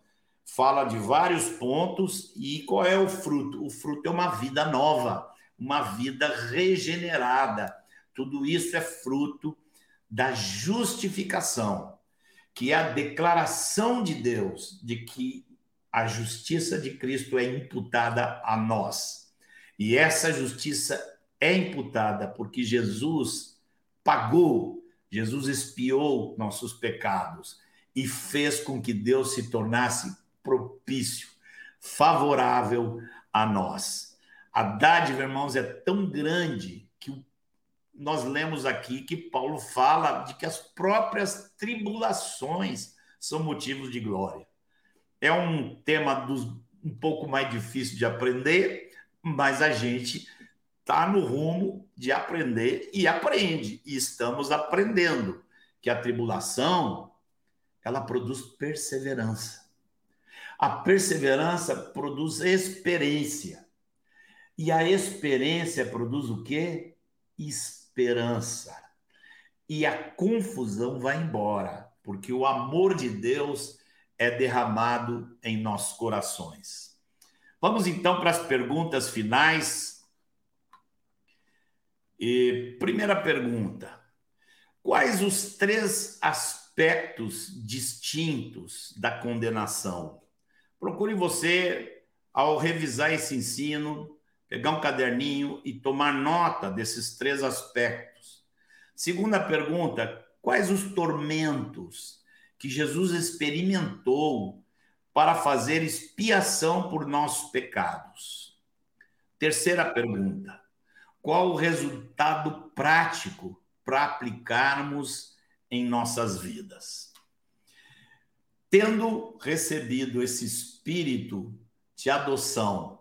fala de vários pontos e qual é o fruto? O fruto é uma vida nova, uma vida regenerada. Tudo isso é fruto da justificação, que é a declaração de Deus de que a justiça de Cristo é imputada a nós. E essa justiça é imputada porque Jesus pagou, Jesus expiou nossos pecados e fez com que Deus se tornasse propício, favorável a nós. A dádiva, irmãos, é tão grande que nós lemos aqui que Paulo fala de que as próprias tribulações são motivos de glória. É um tema dos, um pouco mais difícil de aprender, mas a gente está no rumo de aprender e aprende, e estamos aprendendo que a tribulação ela produz perseverança. A perseverança produz experiência. E a experiência produz o quê? Esperança. E a confusão vai embora, porque o amor de Deus é derramado em nossos corações. Vamos então para as perguntas finais e, primeira pergunta: quais os três aspectos distintos da condenação? Procure você, ao revisar esse ensino, pegar um caderninho e tomar nota desses três aspectos. Segunda pergunta: quais os tormentos que Jesus experimentou para fazer expiação por nossos pecados? Terceira pergunta: qual o resultado prático para aplicarmos em nossas vidas. Tendo recebido esse espírito de adoção,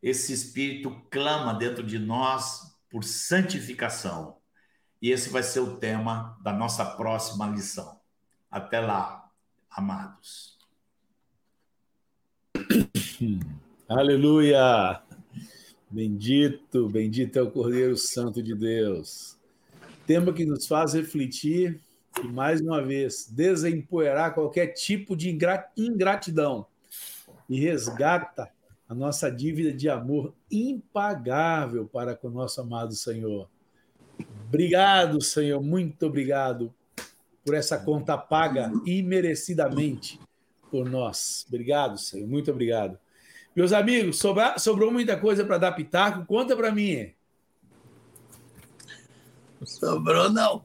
esse espírito clama dentro de nós por santificação. E esse vai ser o tema da nossa próxima lição. Até lá, amados. <coughs> Aleluia! Bendito, bendito é o Cordeiro Santo de Deus. Tema que nos faz refletir e, mais uma vez, desempoeirar qualquer tipo de ingratidão e resgata a nossa dívida de amor impagável para com o nosso amado Senhor. Obrigado, Senhor, muito obrigado por essa conta paga imerecidamente por nós. Obrigado, Senhor, muito obrigado. Meus amigos, sobra, sobrou muita coisa para dar pitaco? Conta para mim. Sobrou não.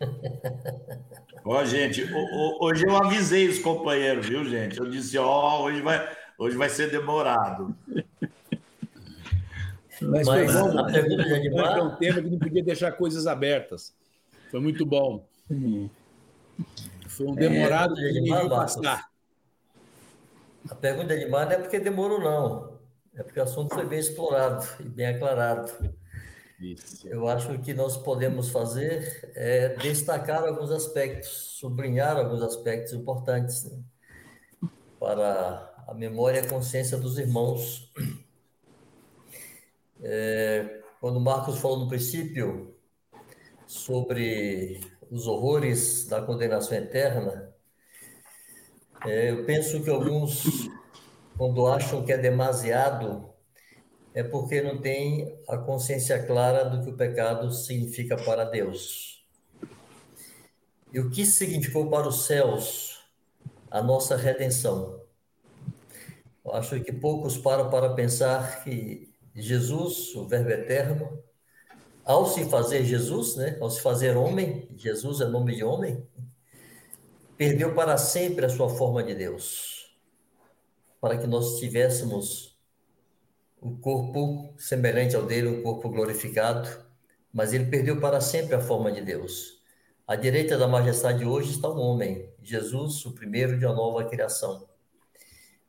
<laughs> Ó, gente, hoje eu avisei os companheiros, viu, gente? Eu disse, ó, hoje vai, hoje vai ser demorado. Mas, Mas foi bom, a pergunta de Foi um tema que não podia deixar coisas abertas. Foi muito bom. Foi um demorado é, de passar. A pergunta de Edmar não é porque demorou, não. É porque o assunto foi bem explorado e bem aclarado. Isso. Eu acho que nós podemos fazer é destacar alguns aspectos, sublinhar alguns aspectos importantes né, para a memória e a consciência dos irmãos. É, quando Marcos falou no princípio sobre os horrores da condenação eterna, é, eu penso que alguns, quando acham que é demasiado, é porque não tem a consciência clara do que o pecado significa para Deus. E o que significou para os céus a nossa redenção? Eu acho que poucos param para pensar que Jesus, o Verbo eterno, ao se fazer Jesus, né, ao se fazer homem, Jesus é nome de homem, perdeu para sempre a sua forma de Deus, para que nós tivéssemos o corpo semelhante ao dele, o corpo glorificado, mas ele perdeu para sempre a forma de Deus. À direita da majestade hoje está um homem, Jesus, o primeiro de uma nova criação.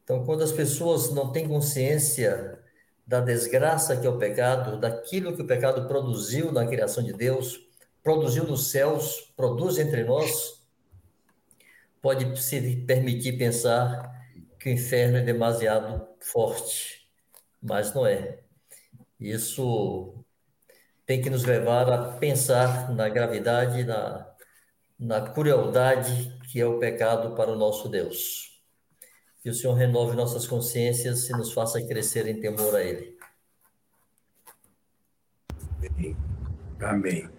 Então, quando as pessoas não têm consciência da desgraça que é o pecado, daquilo que o pecado produziu na criação de Deus, produziu nos céus, produz entre nós, pode se permitir pensar que o inferno é demasiado forte, mas não é. Isso tem que nos levar a pensar na gravidade, na, na crueldade que é o pecado para o nosso Deus. Que o Senhor renove nossas consciências e nos faça crescer em temor a Ele. Amém.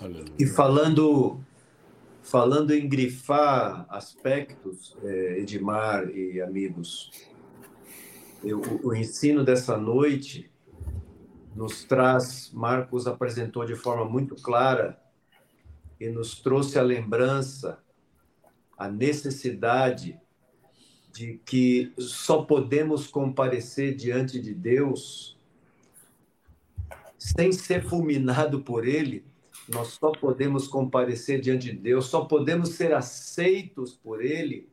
Amém. E falando Falando em grifar aspectos, é, Edmar e amigos, eu, o ensino dessa noite nos traz, Marcos apresentou de forma muito clara e nos trouxe a lembrança, a necessidade de que só podemos comparecer diante de Deus sem ser fulminado por Ele. Nós só podemos comparecer diante de Deus, só podemos ser aceitos por Ele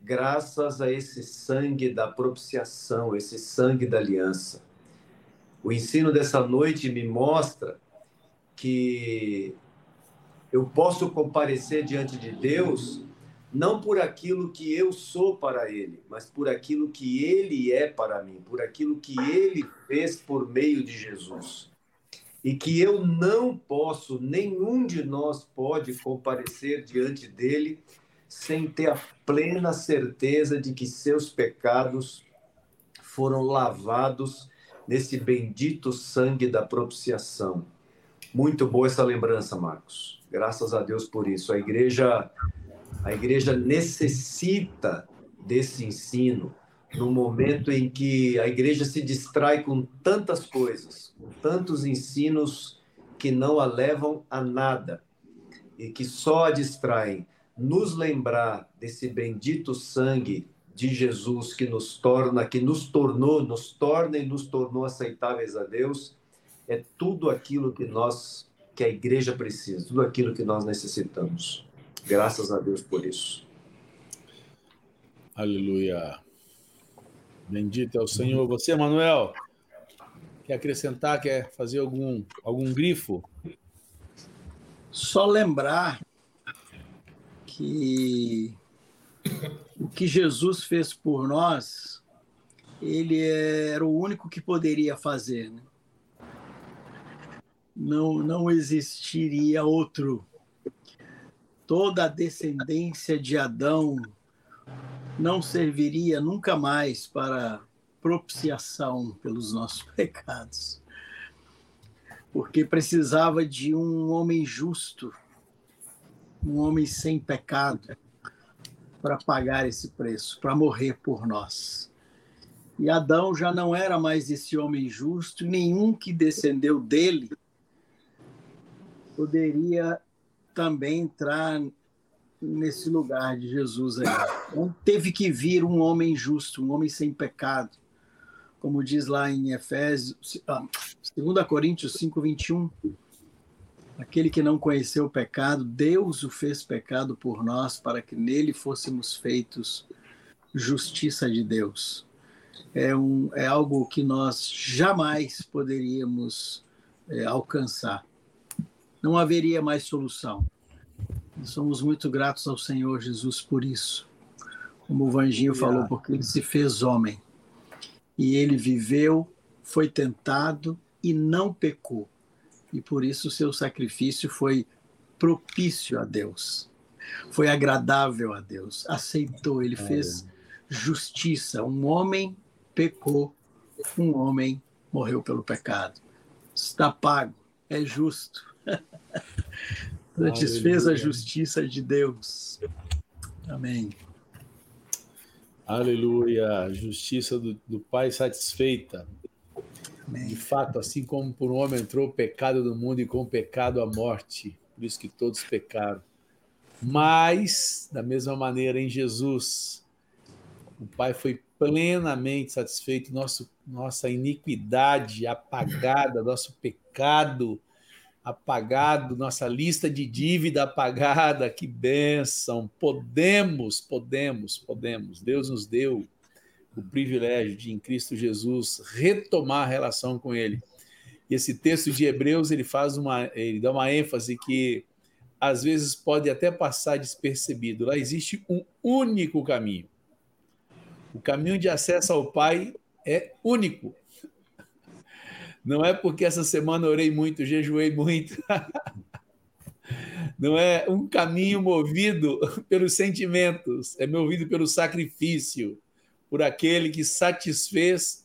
graças a esse sangue da propiciação, esse sangue da aliança. O ensino dessa noite me mostra que eu posso comparecer diante de Deus não por aquilo que eu sou para Ele, mas por aquilo que Ele é para mim, por aquilo que Ele fez por meio de Jesus e que eu não posso, nenhum de nós pode comparecer diante dele sem ter a plena certeza de que seus pecados foram lavados nesse bendito sangue da propiciação. Muito boa essa lembrança, Marcos. Graças a Deus por isso. A igreja a igreja necessita desse ensino no momento em que a igreja se distrai com tantas coisas, com tantos ensinos que não a levam a nada e que só a distraem, nos lembrar desse bendito sangue de Jesus que nos torna, que nos tornou, nos torna e nos tornou aceitáveis a Deus, é tudo aquilo que nós, que a igreja precisa, tudo aquilo que nós necessitamos. Graças a Deus por isso. Aleluia. Bendito é o Senhor. Você, Manuel, quer acrescentar, quer fazer algum, algum grifo? Só lembrar que o que Jesus fez por nós, ele era o único que poderia fazer. Né? Não, não existiria outro. Toda a descendência de Adão não serviria nunca mais para propiciação pelos nossos <laughs> pecados, porque precisava de um homem justo, um homem sem pecado, para pagar esse preço, para morrer por nós. E Adão já não era mais esse homem justo, nenhum que descendeu dele poderia também entrar nesse lugar de Jesus aí. Então, teve que vir um homem justo, um homem sem pecado. Como diz lá em Efésios, 2 ah, Coríntios 5, 21. Aquele que não conheceu o pecado, Deus o fez pecado por nós, para que nele fôssemos feitos justiça de Deus. É, um, é algo que nós jamais poderíamos é, alcançar. Não haveria mais solução. Somos muito gratos ao Senhor Jesus por isso. Como o Vanginho falou, porque ele se fez homem. E ele viveu, foi tentado e não pecou. E por isso o seu sacrifício foi propício a Deus. Foi agradável a Deus. Aceitou, ele fez justiça. Um homem pecou, um homem morreu pelo pecado. Está pago, é justo. <laughs> Satisfez a justiça de Deus. Amém. Aleluia. Justiça do, do Pai satisfeita. Amém. De fato, assim como por um homem entrou o pecado no mundo e com o pecado a morte, por isso que todos pecaram. Mas, da mesma maneira, em Jesus, o Pai foi plenamente satisfeito, nosso, nossa iniquidade apagada, nosso pecado apagado, nossa lista de dívida apagada, que bênção! Podemos, podemos, podemos. Deus nos deu o privilégio de, em Cristo Jesus, retomar a relação com Ele. E esse texto de Hebreus, ele faz uma, ele dá uma ênfase que às vezes pode até passar despercebido. Lá existe um único caminho. O caminho de acesso ao Pai é único. Não é porque essa semana orei muito, jejuei muito. Não é um caminho movido pelos sentimentos, é movido pelo sacrifício, por aquele que satisfez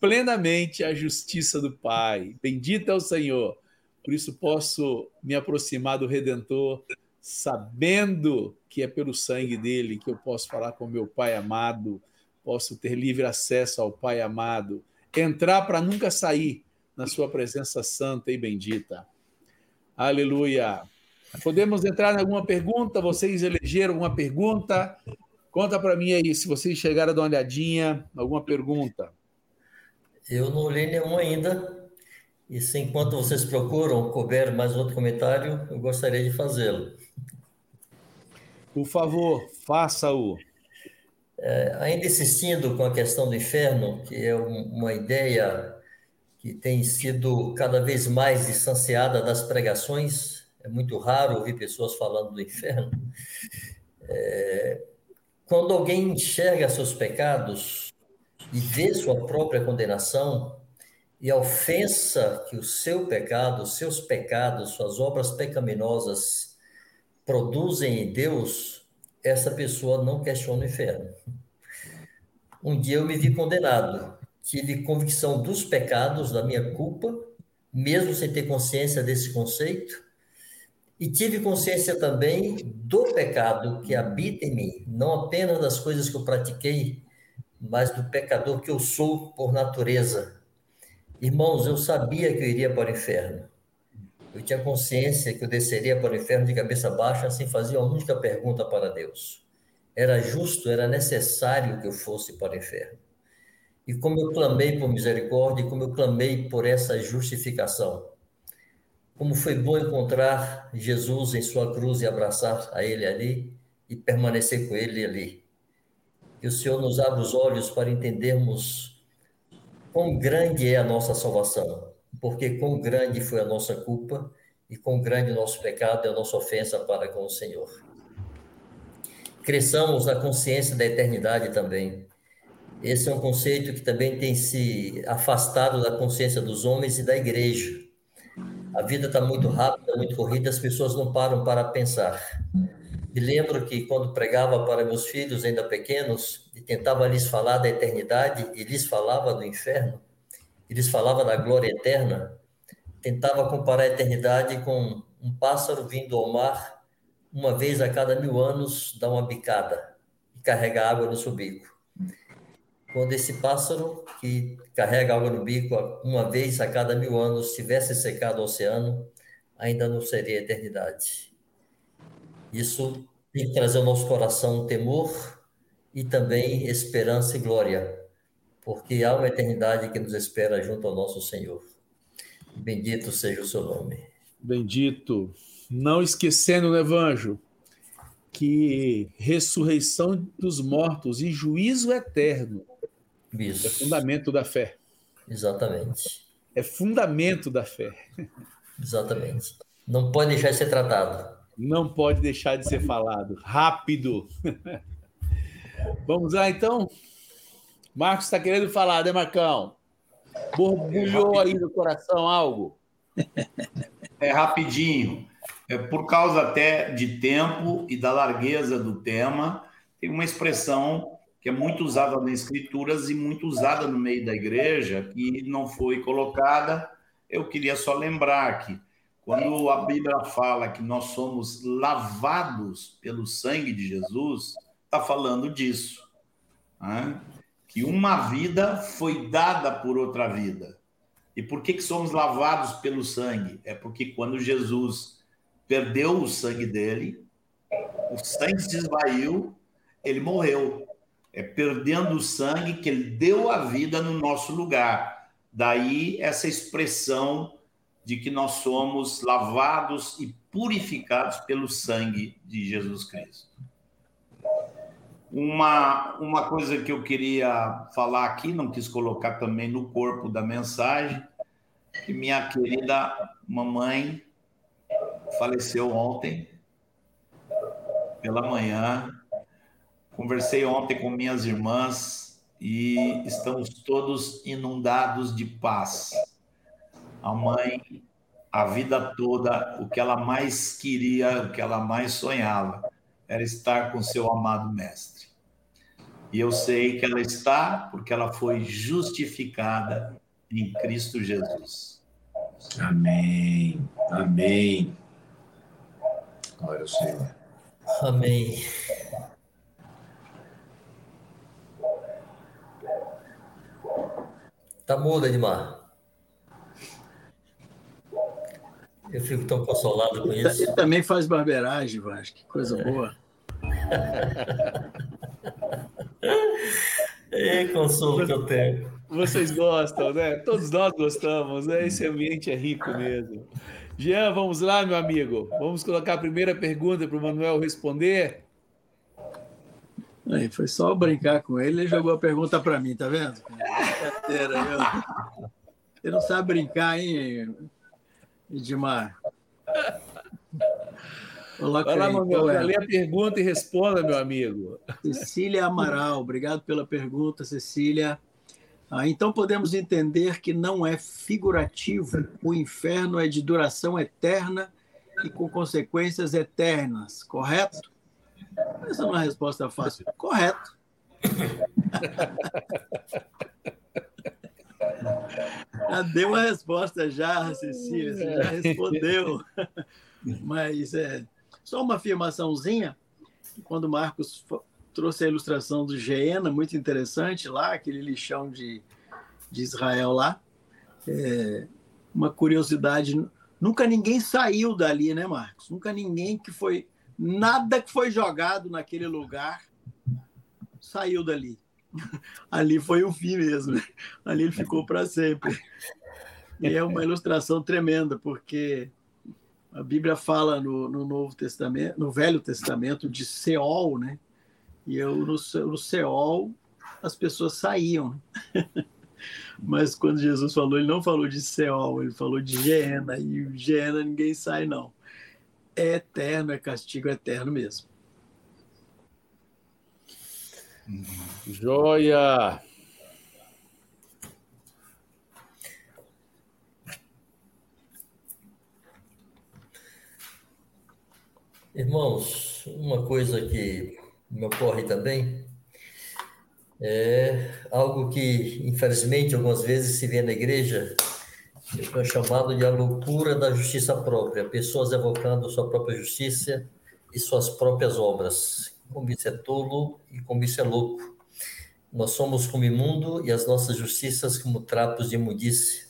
plenamente a justiça do Pai. Bendito é o Senhor. Por isso posso me aproximar do Redentor, sabendo que é pelo sangue dele que eu posso falar com meu Pai amado, posso ter livre acesso ao Pai amado, entrar para nunca sair na sua presença santa e bendita. Aleluia. Podemos entrar em alguma pergunta? Vocês elegeram alguma pergunta? Conta para mim aí, se vocês chegaram a dar uma olhadinha, alguma pergunta. Eu não olhei nenhum ainda. E se enquanto vocês procuram, couber mais outro comentário, eu gostaria de fazê-lo. Por favor, faça-o. É, ainda insistindo com a questão do inferno, que é uma ideia que tem sido cada vez mais distanciada das pregações. É muito raro ouvir pessoas falando do inferno. É, quando alguém enxerga seus pecados e vê sua própria condenação e a ofensa que o seu pecado, seus pecados, suas obras pecaminosas produzem em Deus, essa pessoa não questiona o inferno. Um dia eu me vi condenado tive convicção dos pecados, da minha culpa, mesmo sem ter consciência desse conceito, e tive consciência também do pecado que habita em mim, não apenas das coisas que eu pratiquei, mas do pecador que eu sou por natureza. Irmãos, eu sabia que eu iria para o inferno. Eu tinha consciência que eu desceria para o inferno de cabeça baixa sem fazer uma única pergunta para Deus. Era justo, era necessário que eu fosse para o inferno. E como eu clamei por misericórdia, como eu clamei por essa justificação. Como foi bom encontrar Jesus em sua cruz e abraçar a Ele ali e permanecer com Ele ali. Que o Senhor nos abra os olhos para entendermos quão grande é a nossa salvação, porque quão grande foi a nossa culpa e quão grande o nosso pecado e a nossa ofensa para com o Senhor. Cresçamos na consciência da eternidade também esse é um conceito que também tem se afastado da consciência dos homens e da igreja. A vida está muito rápida, muito corrida, as pessoas não param para pensar. Me lembro que quando pregava para meus filhos ainda pequenos e tentava lhes falar da eternidade e lhes falava do inferno, e lhes falava da glória eterna, tentava comparar a eternidade com um pássaro vindo ao mar uma vez a cada mil anos, dar uma bicada e carregar água no seu bico quando esse pássaro, que carrega água no bico uma vez a cada mil anos, tivesse secado o oceano, ainda não seria eternidade. Isso tem que trazer ao nosso coração temor e também esperança e glória, porque há uma eternidade que nos espera junto ao nosso Senhor. Bendito seja o seu nome. Bendito. Não esquecendo, né, Evangelho, que ressurreição dos mortos e juízo eterno Isso. é fundamento da fé. Exatamente. É fundamento da fé. Exatamente. Não pode deixar de ser tratado. Não pode deixar de ser falado. Rápido. Vamos lá, então? Marcos está querendo falar, né, Marcão? Borbulhou aí no coração algo? <laughs> É rapidinho. É por causa até de tempo e da largueza do tema, tem uma expressão que é muito usada nas escrituras e muito usada no meio da igreja, que não foi colocada. Eu queria só lembrar que quando a Bíblia fala que nós somos lavados pelo sangue de Jesus, está falando disso. Né? Que uma vida foi dada por outra vida. E por que, que somos lavados pelo sangue? É porque quando Jesus perdeu o sangue dele, o sangue se esvaiu, ele morreu. É perdendo o sangue que ele deu a vida no nosso lugar. Daí essa expressão de que nós somos lavados e purificados pelo sangue de Jesus Cristo. Uma, uma coisa que eu queria falar aqui, não quis colocar também no corpo da mensagem, que minha querida mamãe faleceu ontem, pela manhã. Conversei ontem com minhas irmãs e estamos todos inundados de paz. A mãe, a vida toda, o que ela mais queria, o que ela mais sonhava, era estar com seu amado mestre. E eu sei que ela está porque ela foi justificada em Cristo Jesus. Amém. Amém. Glória ao Senhor. Amém. Tá mudo, Edmar. Eu fico tão consolado com isso. Ele também faz barbeiragem, Vasco. Que coisa boa. <laughs> É consolo que eu tenho. Vocês gostam, né? Todos nós gostamos, né? Esse ambiente é rico mesmo. Jean, vamos lá, meu amigo. Vamos colocar a primeira pergunta para o Manuel responder. Aí, foi só brincar com ele, ele jogou a pergunta para mim, tá vendo? Brincadeira, viu? Você não sabe brincar, hein, Edmar? Coloca Vai lá, qual é? lê a pergunta e responda, meu amigo. Cecília Amaral, obrigado pela pergunta, Cecília. Ah, então podemos entender que não é figurativo, o inferno é de duração eterna e com consequências eternas, correto? Essa não é uma resposta fácil. Correto. <laughs> Já deu uma resposta já, Cecília, você já respondeu. Mas é só uma afirmaçãozinha. Quando o Marcos trouxe a ilustração do Geena, muito interessante lá, aquele lixão de, de Israel lá. É, uma curiosidade, nunca ninguém saiu dali, né, Marcos? Nunca ninguém que foi, nada que foi jogado naquele lugar saiu dali. <laughs> Ali foi o fim mesmo, né? ali ele ficou para sempre. E é uma ilustração tremenda, porque a Bíblia fala no, no Novo Testamento, no Velho Testamento, de Seol, né? E eu, no, no Seol as pessoas saíam. <laughs> Mas quando Jesus falou, ele não falou de Seol, ele falou de Geena, e Geena ninguém sai, não. É eterno, é castigo eterno mesmo. Joia! Irmãos, uma coisa que me ocorre também é algo que, infelizmente, algumas vezes se vê na igreja, é chamado de a loucura da justiça própria, pessoas evocando sua própria justiça e suas próprias obras. Como isso é tolo e como isso é louco. Nós somos como imundo e as nossas justiças como trapos de imundice.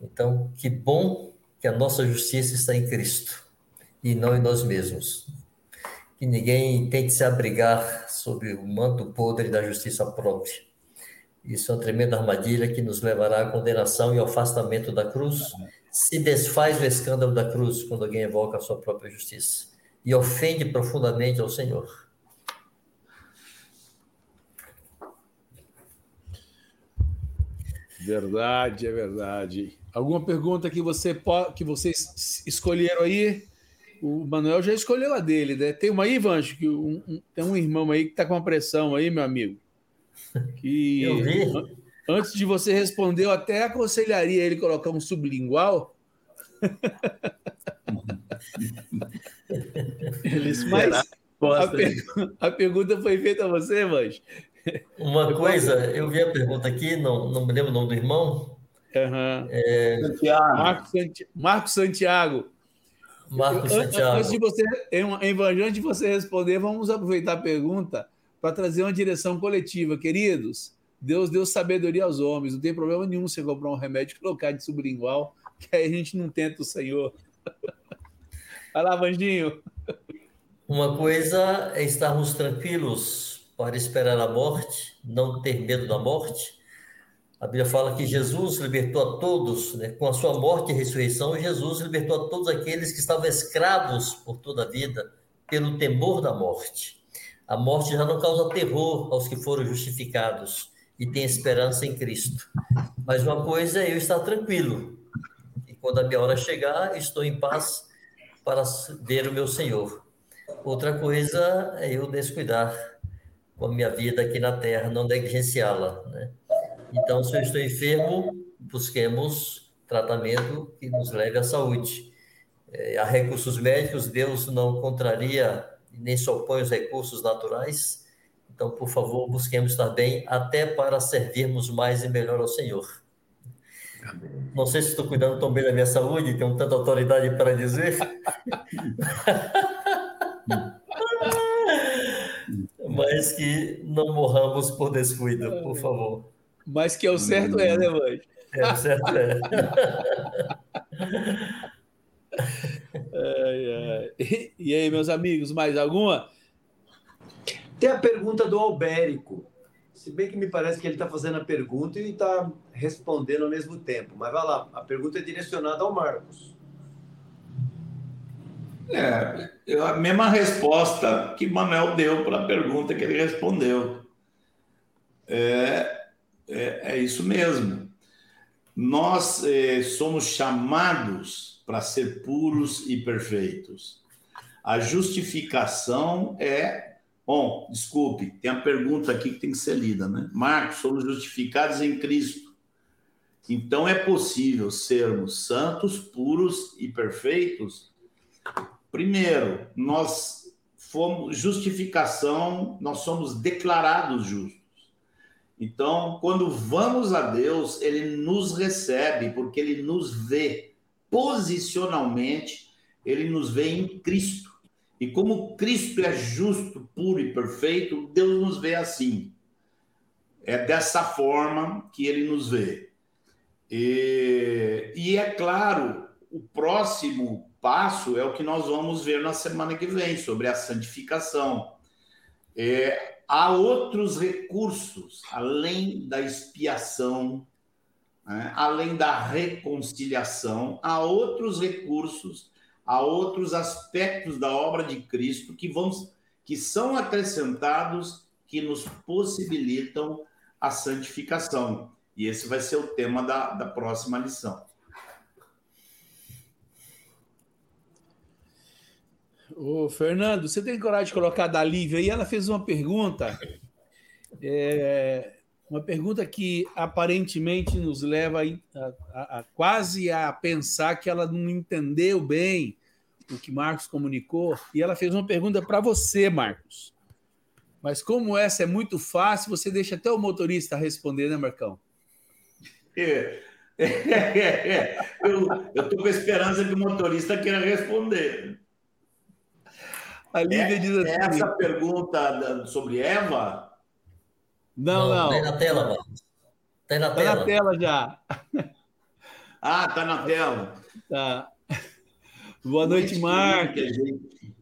Então, que bom que a nossa justiça está em Cristo e não em nós mesmos. Que ninguém tente se abrigar sob o manto podre da justiça própria. Isso é uma tremenda armadilha que nos levará à condenação e ao afastamento da cruz, se desfaz o escândalo da cruz quando alguém evoca a sua própria justiça e ofende profundamente ao Senhor. Verdade, é verdade. Alguma pergunta que, você que vocês escolheram aí? O Manuel já escolheu a dele, né? Tem uma aí, Vancho, que um, um, tem um irmão aí que está com uma pressão aí, meu amigo. Que <laughs> eu vi. antes de você responder, eu até aconselharia ele colocar um sublingual. <laughs> Mas a, per... a, pergunta foi feita a você, mas uma coisa, eu vi a pergunta aqui, não, não me lembro o nome do irmão. Uhum. É... Santiago. Marcos, Santi... Marcos Santiago. Marcos Santiago. Antes de você, antes de você responder, vamos aproveitar a pergunta para trazer uma direção coletiva. Queridos, Deus deu sabedoria aos homens, não tem problema nenhum você comprar um remédio e colocar de sublingual, que aí a gente não tenta o Senhor. <laughs> Vai lá, Vandinho. Uma coisa é estarmos tranquilos para esperar a morte, não ter medo da morte. A Bíblia fala que Jesus libertou a todos, né? com a sua morte e ressurreição, Jesus libertou a todos aqueles que estavam escravos por toda a vida, pelo temor da morte. A morte já não causa terror aos que foram justificados e têm esperança em Cristo. Mas uma coisa é eu estar tranquilo, e quando a minha hora chegar, estou em paz para ver o meu Senhor. Outra coisa é eu descuidar com a minha vida aqui na Terra, não negligenciá-la. Né? Então, se eu estou enfermo, busquemos tratamento que nos leve à saúde. É, há recursos médicos, Deus não contraria nem se opõe aos recursos naturais. Então, por favor, busquemos estar bem, até para servirmos mais e melhor ao Senhor. Não sei se estou cuidando tão bem da minha saúde, tenho tanta autoridade para dizer. <laughs> mas que não morramos por descuido, por favor. Mas que é o certo é, né, mãe? É, o certo é. <laughs> ai, ai. E aí, meus amigos, mais alguma? Tem a pergunta do Albérico. Se bem que me parece que ele está fazendo a pergunta e está respondendo ao mesmo tempo. Mas vai lá, a pergunta é direcionada ao Marcos. É, a mesma resposta que Manuel deu para a pergunta que ele respondeu. É, é, é isso mesmo. Nós é, somos chamados para ser puros e perfeitos. A justificação é. Bom, desculpe, tem a pergunta aqui que tem que ser lida, né? Marcos, somos justificados em Cristo. Então é possível sermos santos, puros e perfeitos Primeiro, nós fomos justificação, nós somos declarados justos. Então, quando vamos a Deus, ele nos recebe, porque ele nos vê posicionalmente, ele nos vê em Cristo. E como Cristo é justo, puro e perfeito, Deus nos vê assim. É dessa forma que ele nos vê. E, e é claro, o próximo passo é o que nós vamos ver na semana que vem, sobre a santificação. É, há outros recursos, além da expiação, né? além da reconciliação, há outros recursos, há outros aspectos da obra de Cristo que, vão, que são acrescentados, que nos possibilitam a santificação. E esse vai ser o tema da, da próxima lição. Ô, Fernando, você tem coragem de colocar da Lívia aí? Ela fez uma pergunta, é, uma pergunta que aparentemente nos leva a, a, a, quase a pensar que ela não entendeu bem o que Marcos comunicou. E ela fez uma pergunta para você, Marcos. Mas como essa é muito fácil, você deixa até o motorista responder, né, Marcão? É, é, é, é. Eu estou com a esperança que o motorista queira responder. A Lívia é, diz assim. É essa pergunta sobre Eva? Não, não. Está na tela, mano. Está na, tá na tela já. Ah, está na tela. Tá. Boa noite, Marcos. Gente...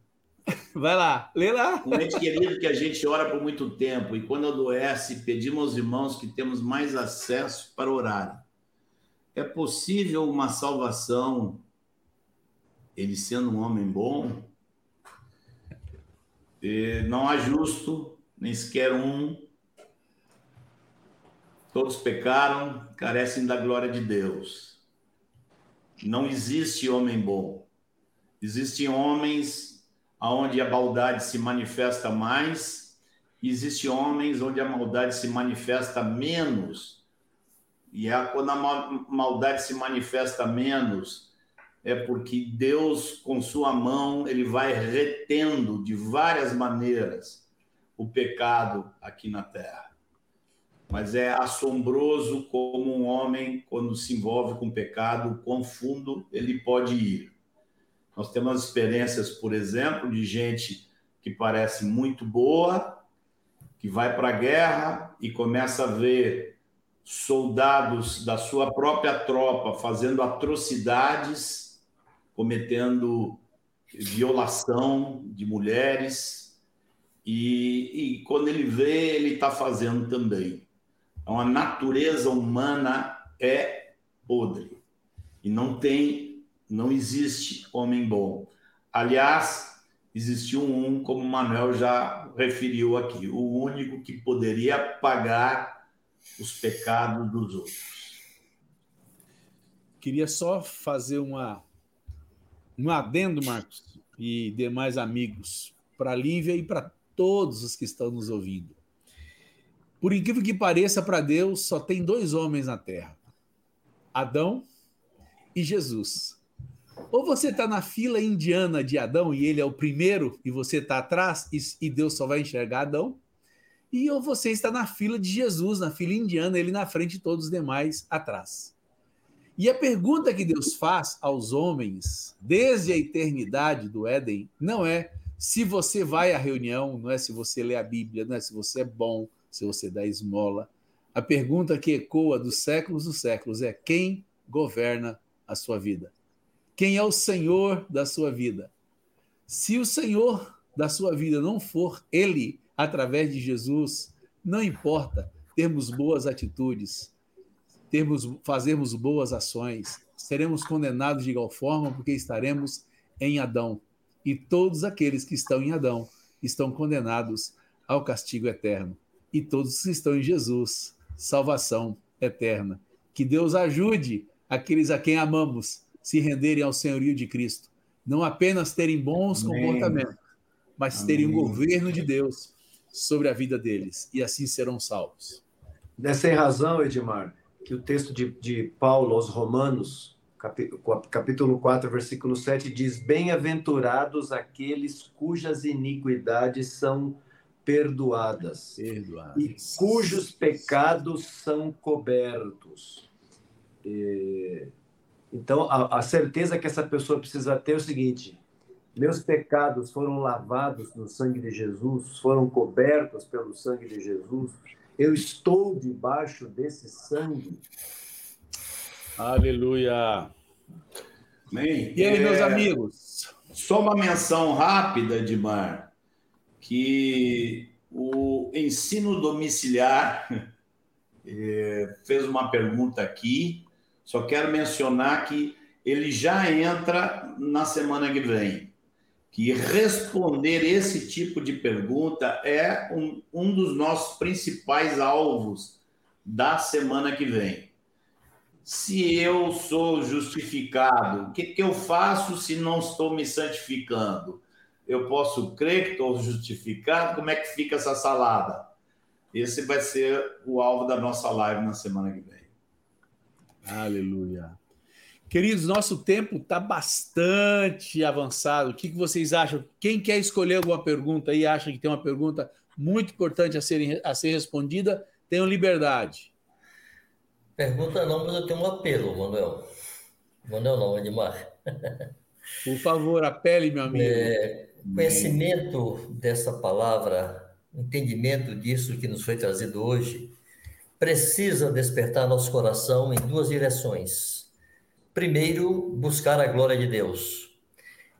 <laughs> Vai lá, lê lá. Um ente querido que a gente ora por muito tempo e quando adoece, pedimos aos irmãos que temos mais acesso para orar. é possível uma salvação ele sendo um homem bom? E não há justo, nem sequer um. Todos pecaram, carecem da glória de Deus. Não existe homem bom. Existem homens onde a maldade se manifesta mais, existem homens onde a maldade se manifesta menos. E é quando a maldade se manifesta menos, é porque Deus, com sua mão, ele vai retendo de várias maneiras o pecado aqui na terra. Mas é assombroso como um homem, quando se envolve com pecado, quão fundo ele pode ir. Nós temos experiências, por exemplo, de gente que parece muito boa, que vai para a guerra e começa a ver soldados da sua própria tropa fazendo atrocidades, cometendo violação de mulheres, e, e quando ele vê, ele está fazendo também. Então, a natureza humana é podre e não tem não existe homem bom. Aliás, existiu um, como o Manuel já referiu aqui, o único que poderia pagar os pecados dos outros. Queria só fazer uma, um adendo, Marcos, e demais amigos, para a Lívia e para todos os que estão nos ouvindo. Por incrível que pareça, para Deus só tem dois homens na terra: Adão e Jesus. Ou você está na fila indiana de Adão e ele é o primeiro e você está atrás e Deus só vai enxergar Adão. E ou você está na fila de Jesus, na fila indiana, ele na frente e todos os demais atrás. E a pergunta que Deus faz aos homens, desde a eternidade do Éden, não é se você vai à reunião, não é se você lê a Bíblia, não é se você é bom, se você dá esmola. A pergunta que ecoa dos séculos dos séculos é quem governa a sua vida quem é o Senhor da sua vida. Se o Senhor da sua vida não for Ele, através de Jesus, não importa termos boas atitudes, termos, fazermos boas ações, seremos condenados de igual forma porque estaremos em Adão. E todos aqueles que estão em Adão estão condenados ao castigo eterno. E todos que estão em Jesus, salvação eterna. Que Deus ajude aqueles a quem amamos se renderem ao senhorio de Cristo. Não apenas terem bons Amém. comportamentos, mas terem o um governo de Deus sobre a vida deles. E assim serão salvos. Dessa razão, Edmar, que o texto de, de Paulo aos Romanos, capítulo 4, versículo 7, diz: Bem-aventurados aqueles cujas iniquidades são perdoadas, perdoadas. e cujos pecados são cobertos. E então, a, a certeza que essa pessoa precisa ter é o seguinte: meus pecados foram lavados no sangue de Jesus, foram cobertos pelo sangue de Jesus, eu estou debaixo desse sangue. Aleluia. Bem, e aí, é... meus amigos? Só uma menção rápida, Edmar, que o ensino domiciliar é, <laughs> fez uma pergunta aqui só quero mencionar que ele já entra na semana que vem. Que responder esse tipo de pergunta é um, um dos nossos principais alvos da semana que vem. Se eu sou justificado, o que, que eu faço se não estou me santificando? Eu posso crer que estou justificado? Como é que fica essa salada? Esse vai ser o alvo da nossa live na semana que vem. Aleluia. Queridos, nosso tempo está bastante avançado. O que, que vocês acham? Quem quer escolher alguma pergunta e acha que tem uma pergunta muito importante a ser, a ser respondida, tenham liberdade. Pergunta não, mas eu tenho um apelo, Manuel. Manuel não, Edmar. Por favor, apele, meu amigo. É, conhecimento dessa palavra, entendimento disso que nos foi trazido hoje, precisa despertar nosso coração em duas direções. Primeiro, buscar a glória de Deus.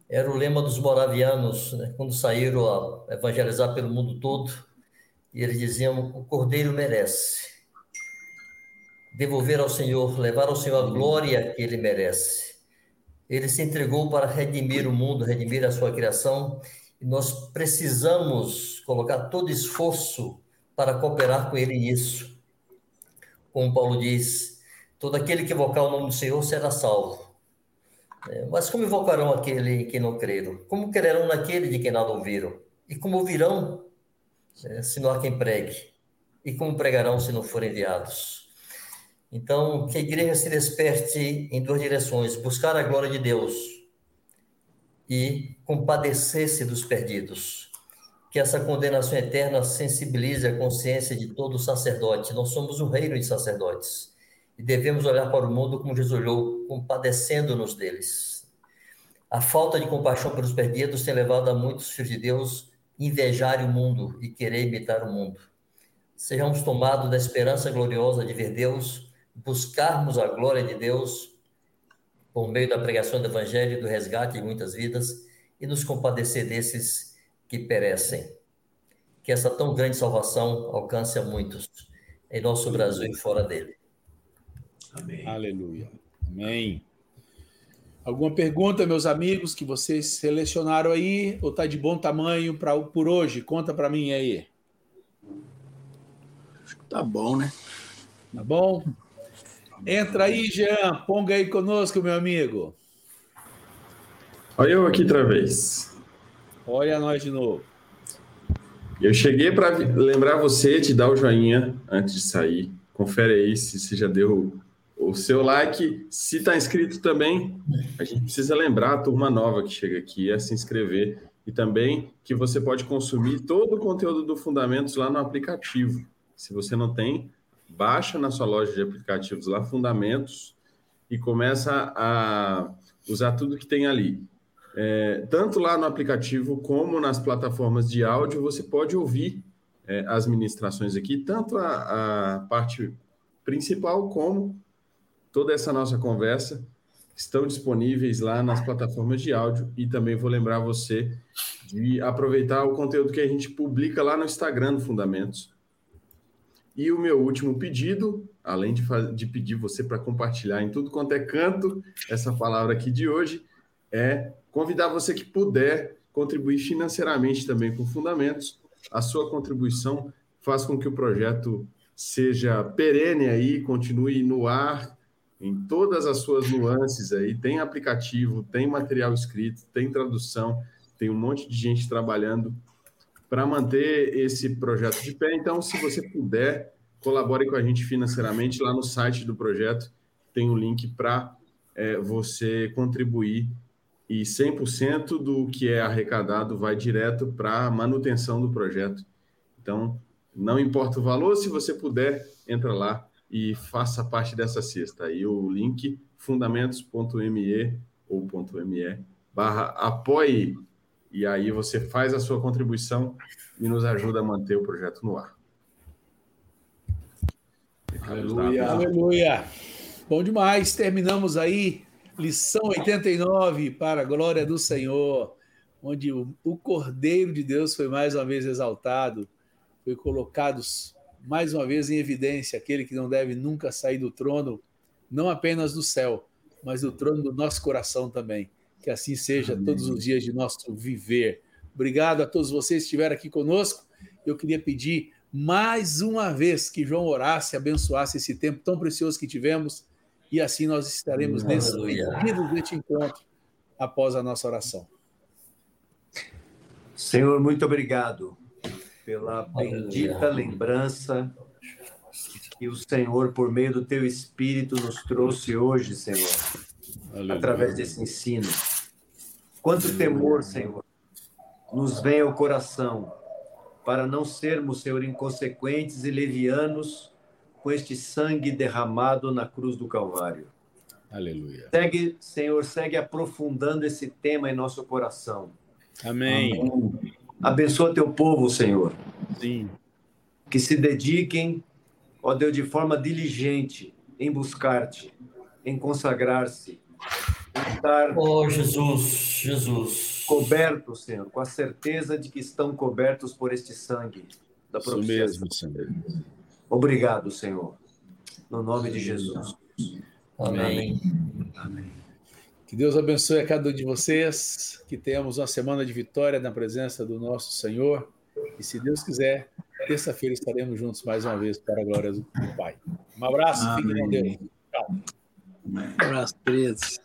Era o lema dos moravianos, né, quando saíram a evangelizar pelo mundo todo, e eles diziam: o cordeiro merece. devolver ao Senhor, levar ao Senhor a glória que ele merece. Ele se entregou para redimir o mundo, redimir a sua criação, e nós precisamos colocar todo esforço para cooperar com ele nisso. Como Paulo diz, todo aquele que invocar o nome do Senhor será salvo. É, mas como invocarão aquele que não creram? Como crerão naquele de quem nada ouviram? E como ouvirão é, se não há quem pregue? E como pregarão se não forem enviados? Então, que a igreja se desperte em duas direções: buscar a glória de Deus e compadecer-se dos perdidos. Que essa condenação eterna sensibilize a consciência de todo sacerdote. Nós somos um reino de sacerdotes e devemos olhar para o mundo como Jesus olhou, compadecendo-nos deles. A falta de compaixão pelos perdidos tem levado a muitos filhos de Deus invejar o mundo e querer imitar o mundo. Sejamos tomados da esperança gloriosa de ver Deus, buscarmos a glória de Deus por meio da pregação do Evangelho e do resgate de muitas vidas e nos compadecer desses que perecem. Que essa tão grande salvação alcance a muitos em nosso Brasil e fora dele. Amém. Aleluia. Amém. Alguma pergunta, meus amigos, que vocês selecionaram aí? Ou está de bom tamanho pra, por hoje? Conta para mim aí. Acho que tá bom, né? Tá bom? Entra aí, Jean. Ponga aí conosco, meu amigo. Olha eu aqui outra vez. Olha nós de novo. Eu cheguei para lembrar você de dar o joinha antes de sair. Confere aí se você já deu o seu like. Se está inscrito também, a gente precisa lembrar a turma nova que chega aqui a se inscrever e também que você pode consumir todo o conteúdo do Fundamentos lá no aplicativo. Se você não tem, baixa na sua loja de aplicativos lá Fundamentos e começa a usar tudo que tem ali. É, tanto lá no aplicativo como nas plataformas de áudio, você pode ouvir é, as ministrações aqui, tanto a, a parte principal como toda essa nossa conversa estão disponíveis lá nas plataformas de áudio e também vou lembrar você de aproveitar o conteúdo que a gente publica lá no Instagram do Fundamentos. E o meu último pedido, além de, de pedir você para compartilhar em tudo quanto é canto essa palavra aqui de hoje, é convidar você que puder contribuir financeiramente também com Fundamentos. A sua contribuição faz com que o projeto seja perene aí, continue no ar, em todas as suas nuances aí. Tem aplicativo, tem material escrito, tem tradução, tem um monte de gente trabalhando para manter esse projeto de pé. Então, se você puder, colabore com a gente financeiramente. Lá no site do projeto tem um link para é, você contribuir e 100% do que é arrecadado vai direto para a manutenção do projeto. Então, não importa o valor, se você puder, entra lá e faça parte dessa cesta. Aí o link fundamentos.me ou .me barra apoie e aí você faz a sua contribuição e nos ajuda a manter o projeto no ar. Aleluia, aleluia. Bom demais. Terminamos aí lição 89 para a glória do Senhor, onde o, Cordeiro de Deus foi mais uma vez exaltado, foi colocado mais uma vez em evidência aquele que não deve nunca sair do trono, não apenas do céu, mas do trono do nosso coração também. Que assim seja Amém. todos os dias de nosso viver. Obrigado a todos vocês que estiveram aqui conosco. Eu queria pedir mais uma vez que João orasse, abençoasse esse tempo tão precioso que tivemos, e assim nós estaremos nesse deste encontro após a nossa oração. Senhor, muito obrigado pela bendita lembrança que o Senhor, por meio do teu Espírito, nos trouxe hoje, Senhor, Aleluia. através desse ensino. Quanto temor, Senhor, nos vem ao coração para não sermos, Senhor, inconsequentes e levianos com este sangue derramado na cruz do Calvário. Aleluia. Segue, Senhor, segue aprofundando esse tema em nosso coração. Amém. Amém. Abençoa teu povo, Senhor. Sim. Que se dediquem, ó Deus, de forma diligente em buscar-te, em consagrar-se, em estar. Oh, Jesus, Jesus. Cobertos, Senhor, com a certeza de que estão cobertos por este sangue da profecia. Isso mesmo, Senhor. Obrigado, Senhor. no nome de Jesus. Amém. Amém. Que Deus abençoe a cada um de vocês, que tenhamos uma semana de vitória na presença do nosso Senhor. E se Deus quiser, terça-feira estaremos juntos mais uma vez para a glória do Pai. Um abraço, fiquem com Deus. Tchau. Um abraço, queridos.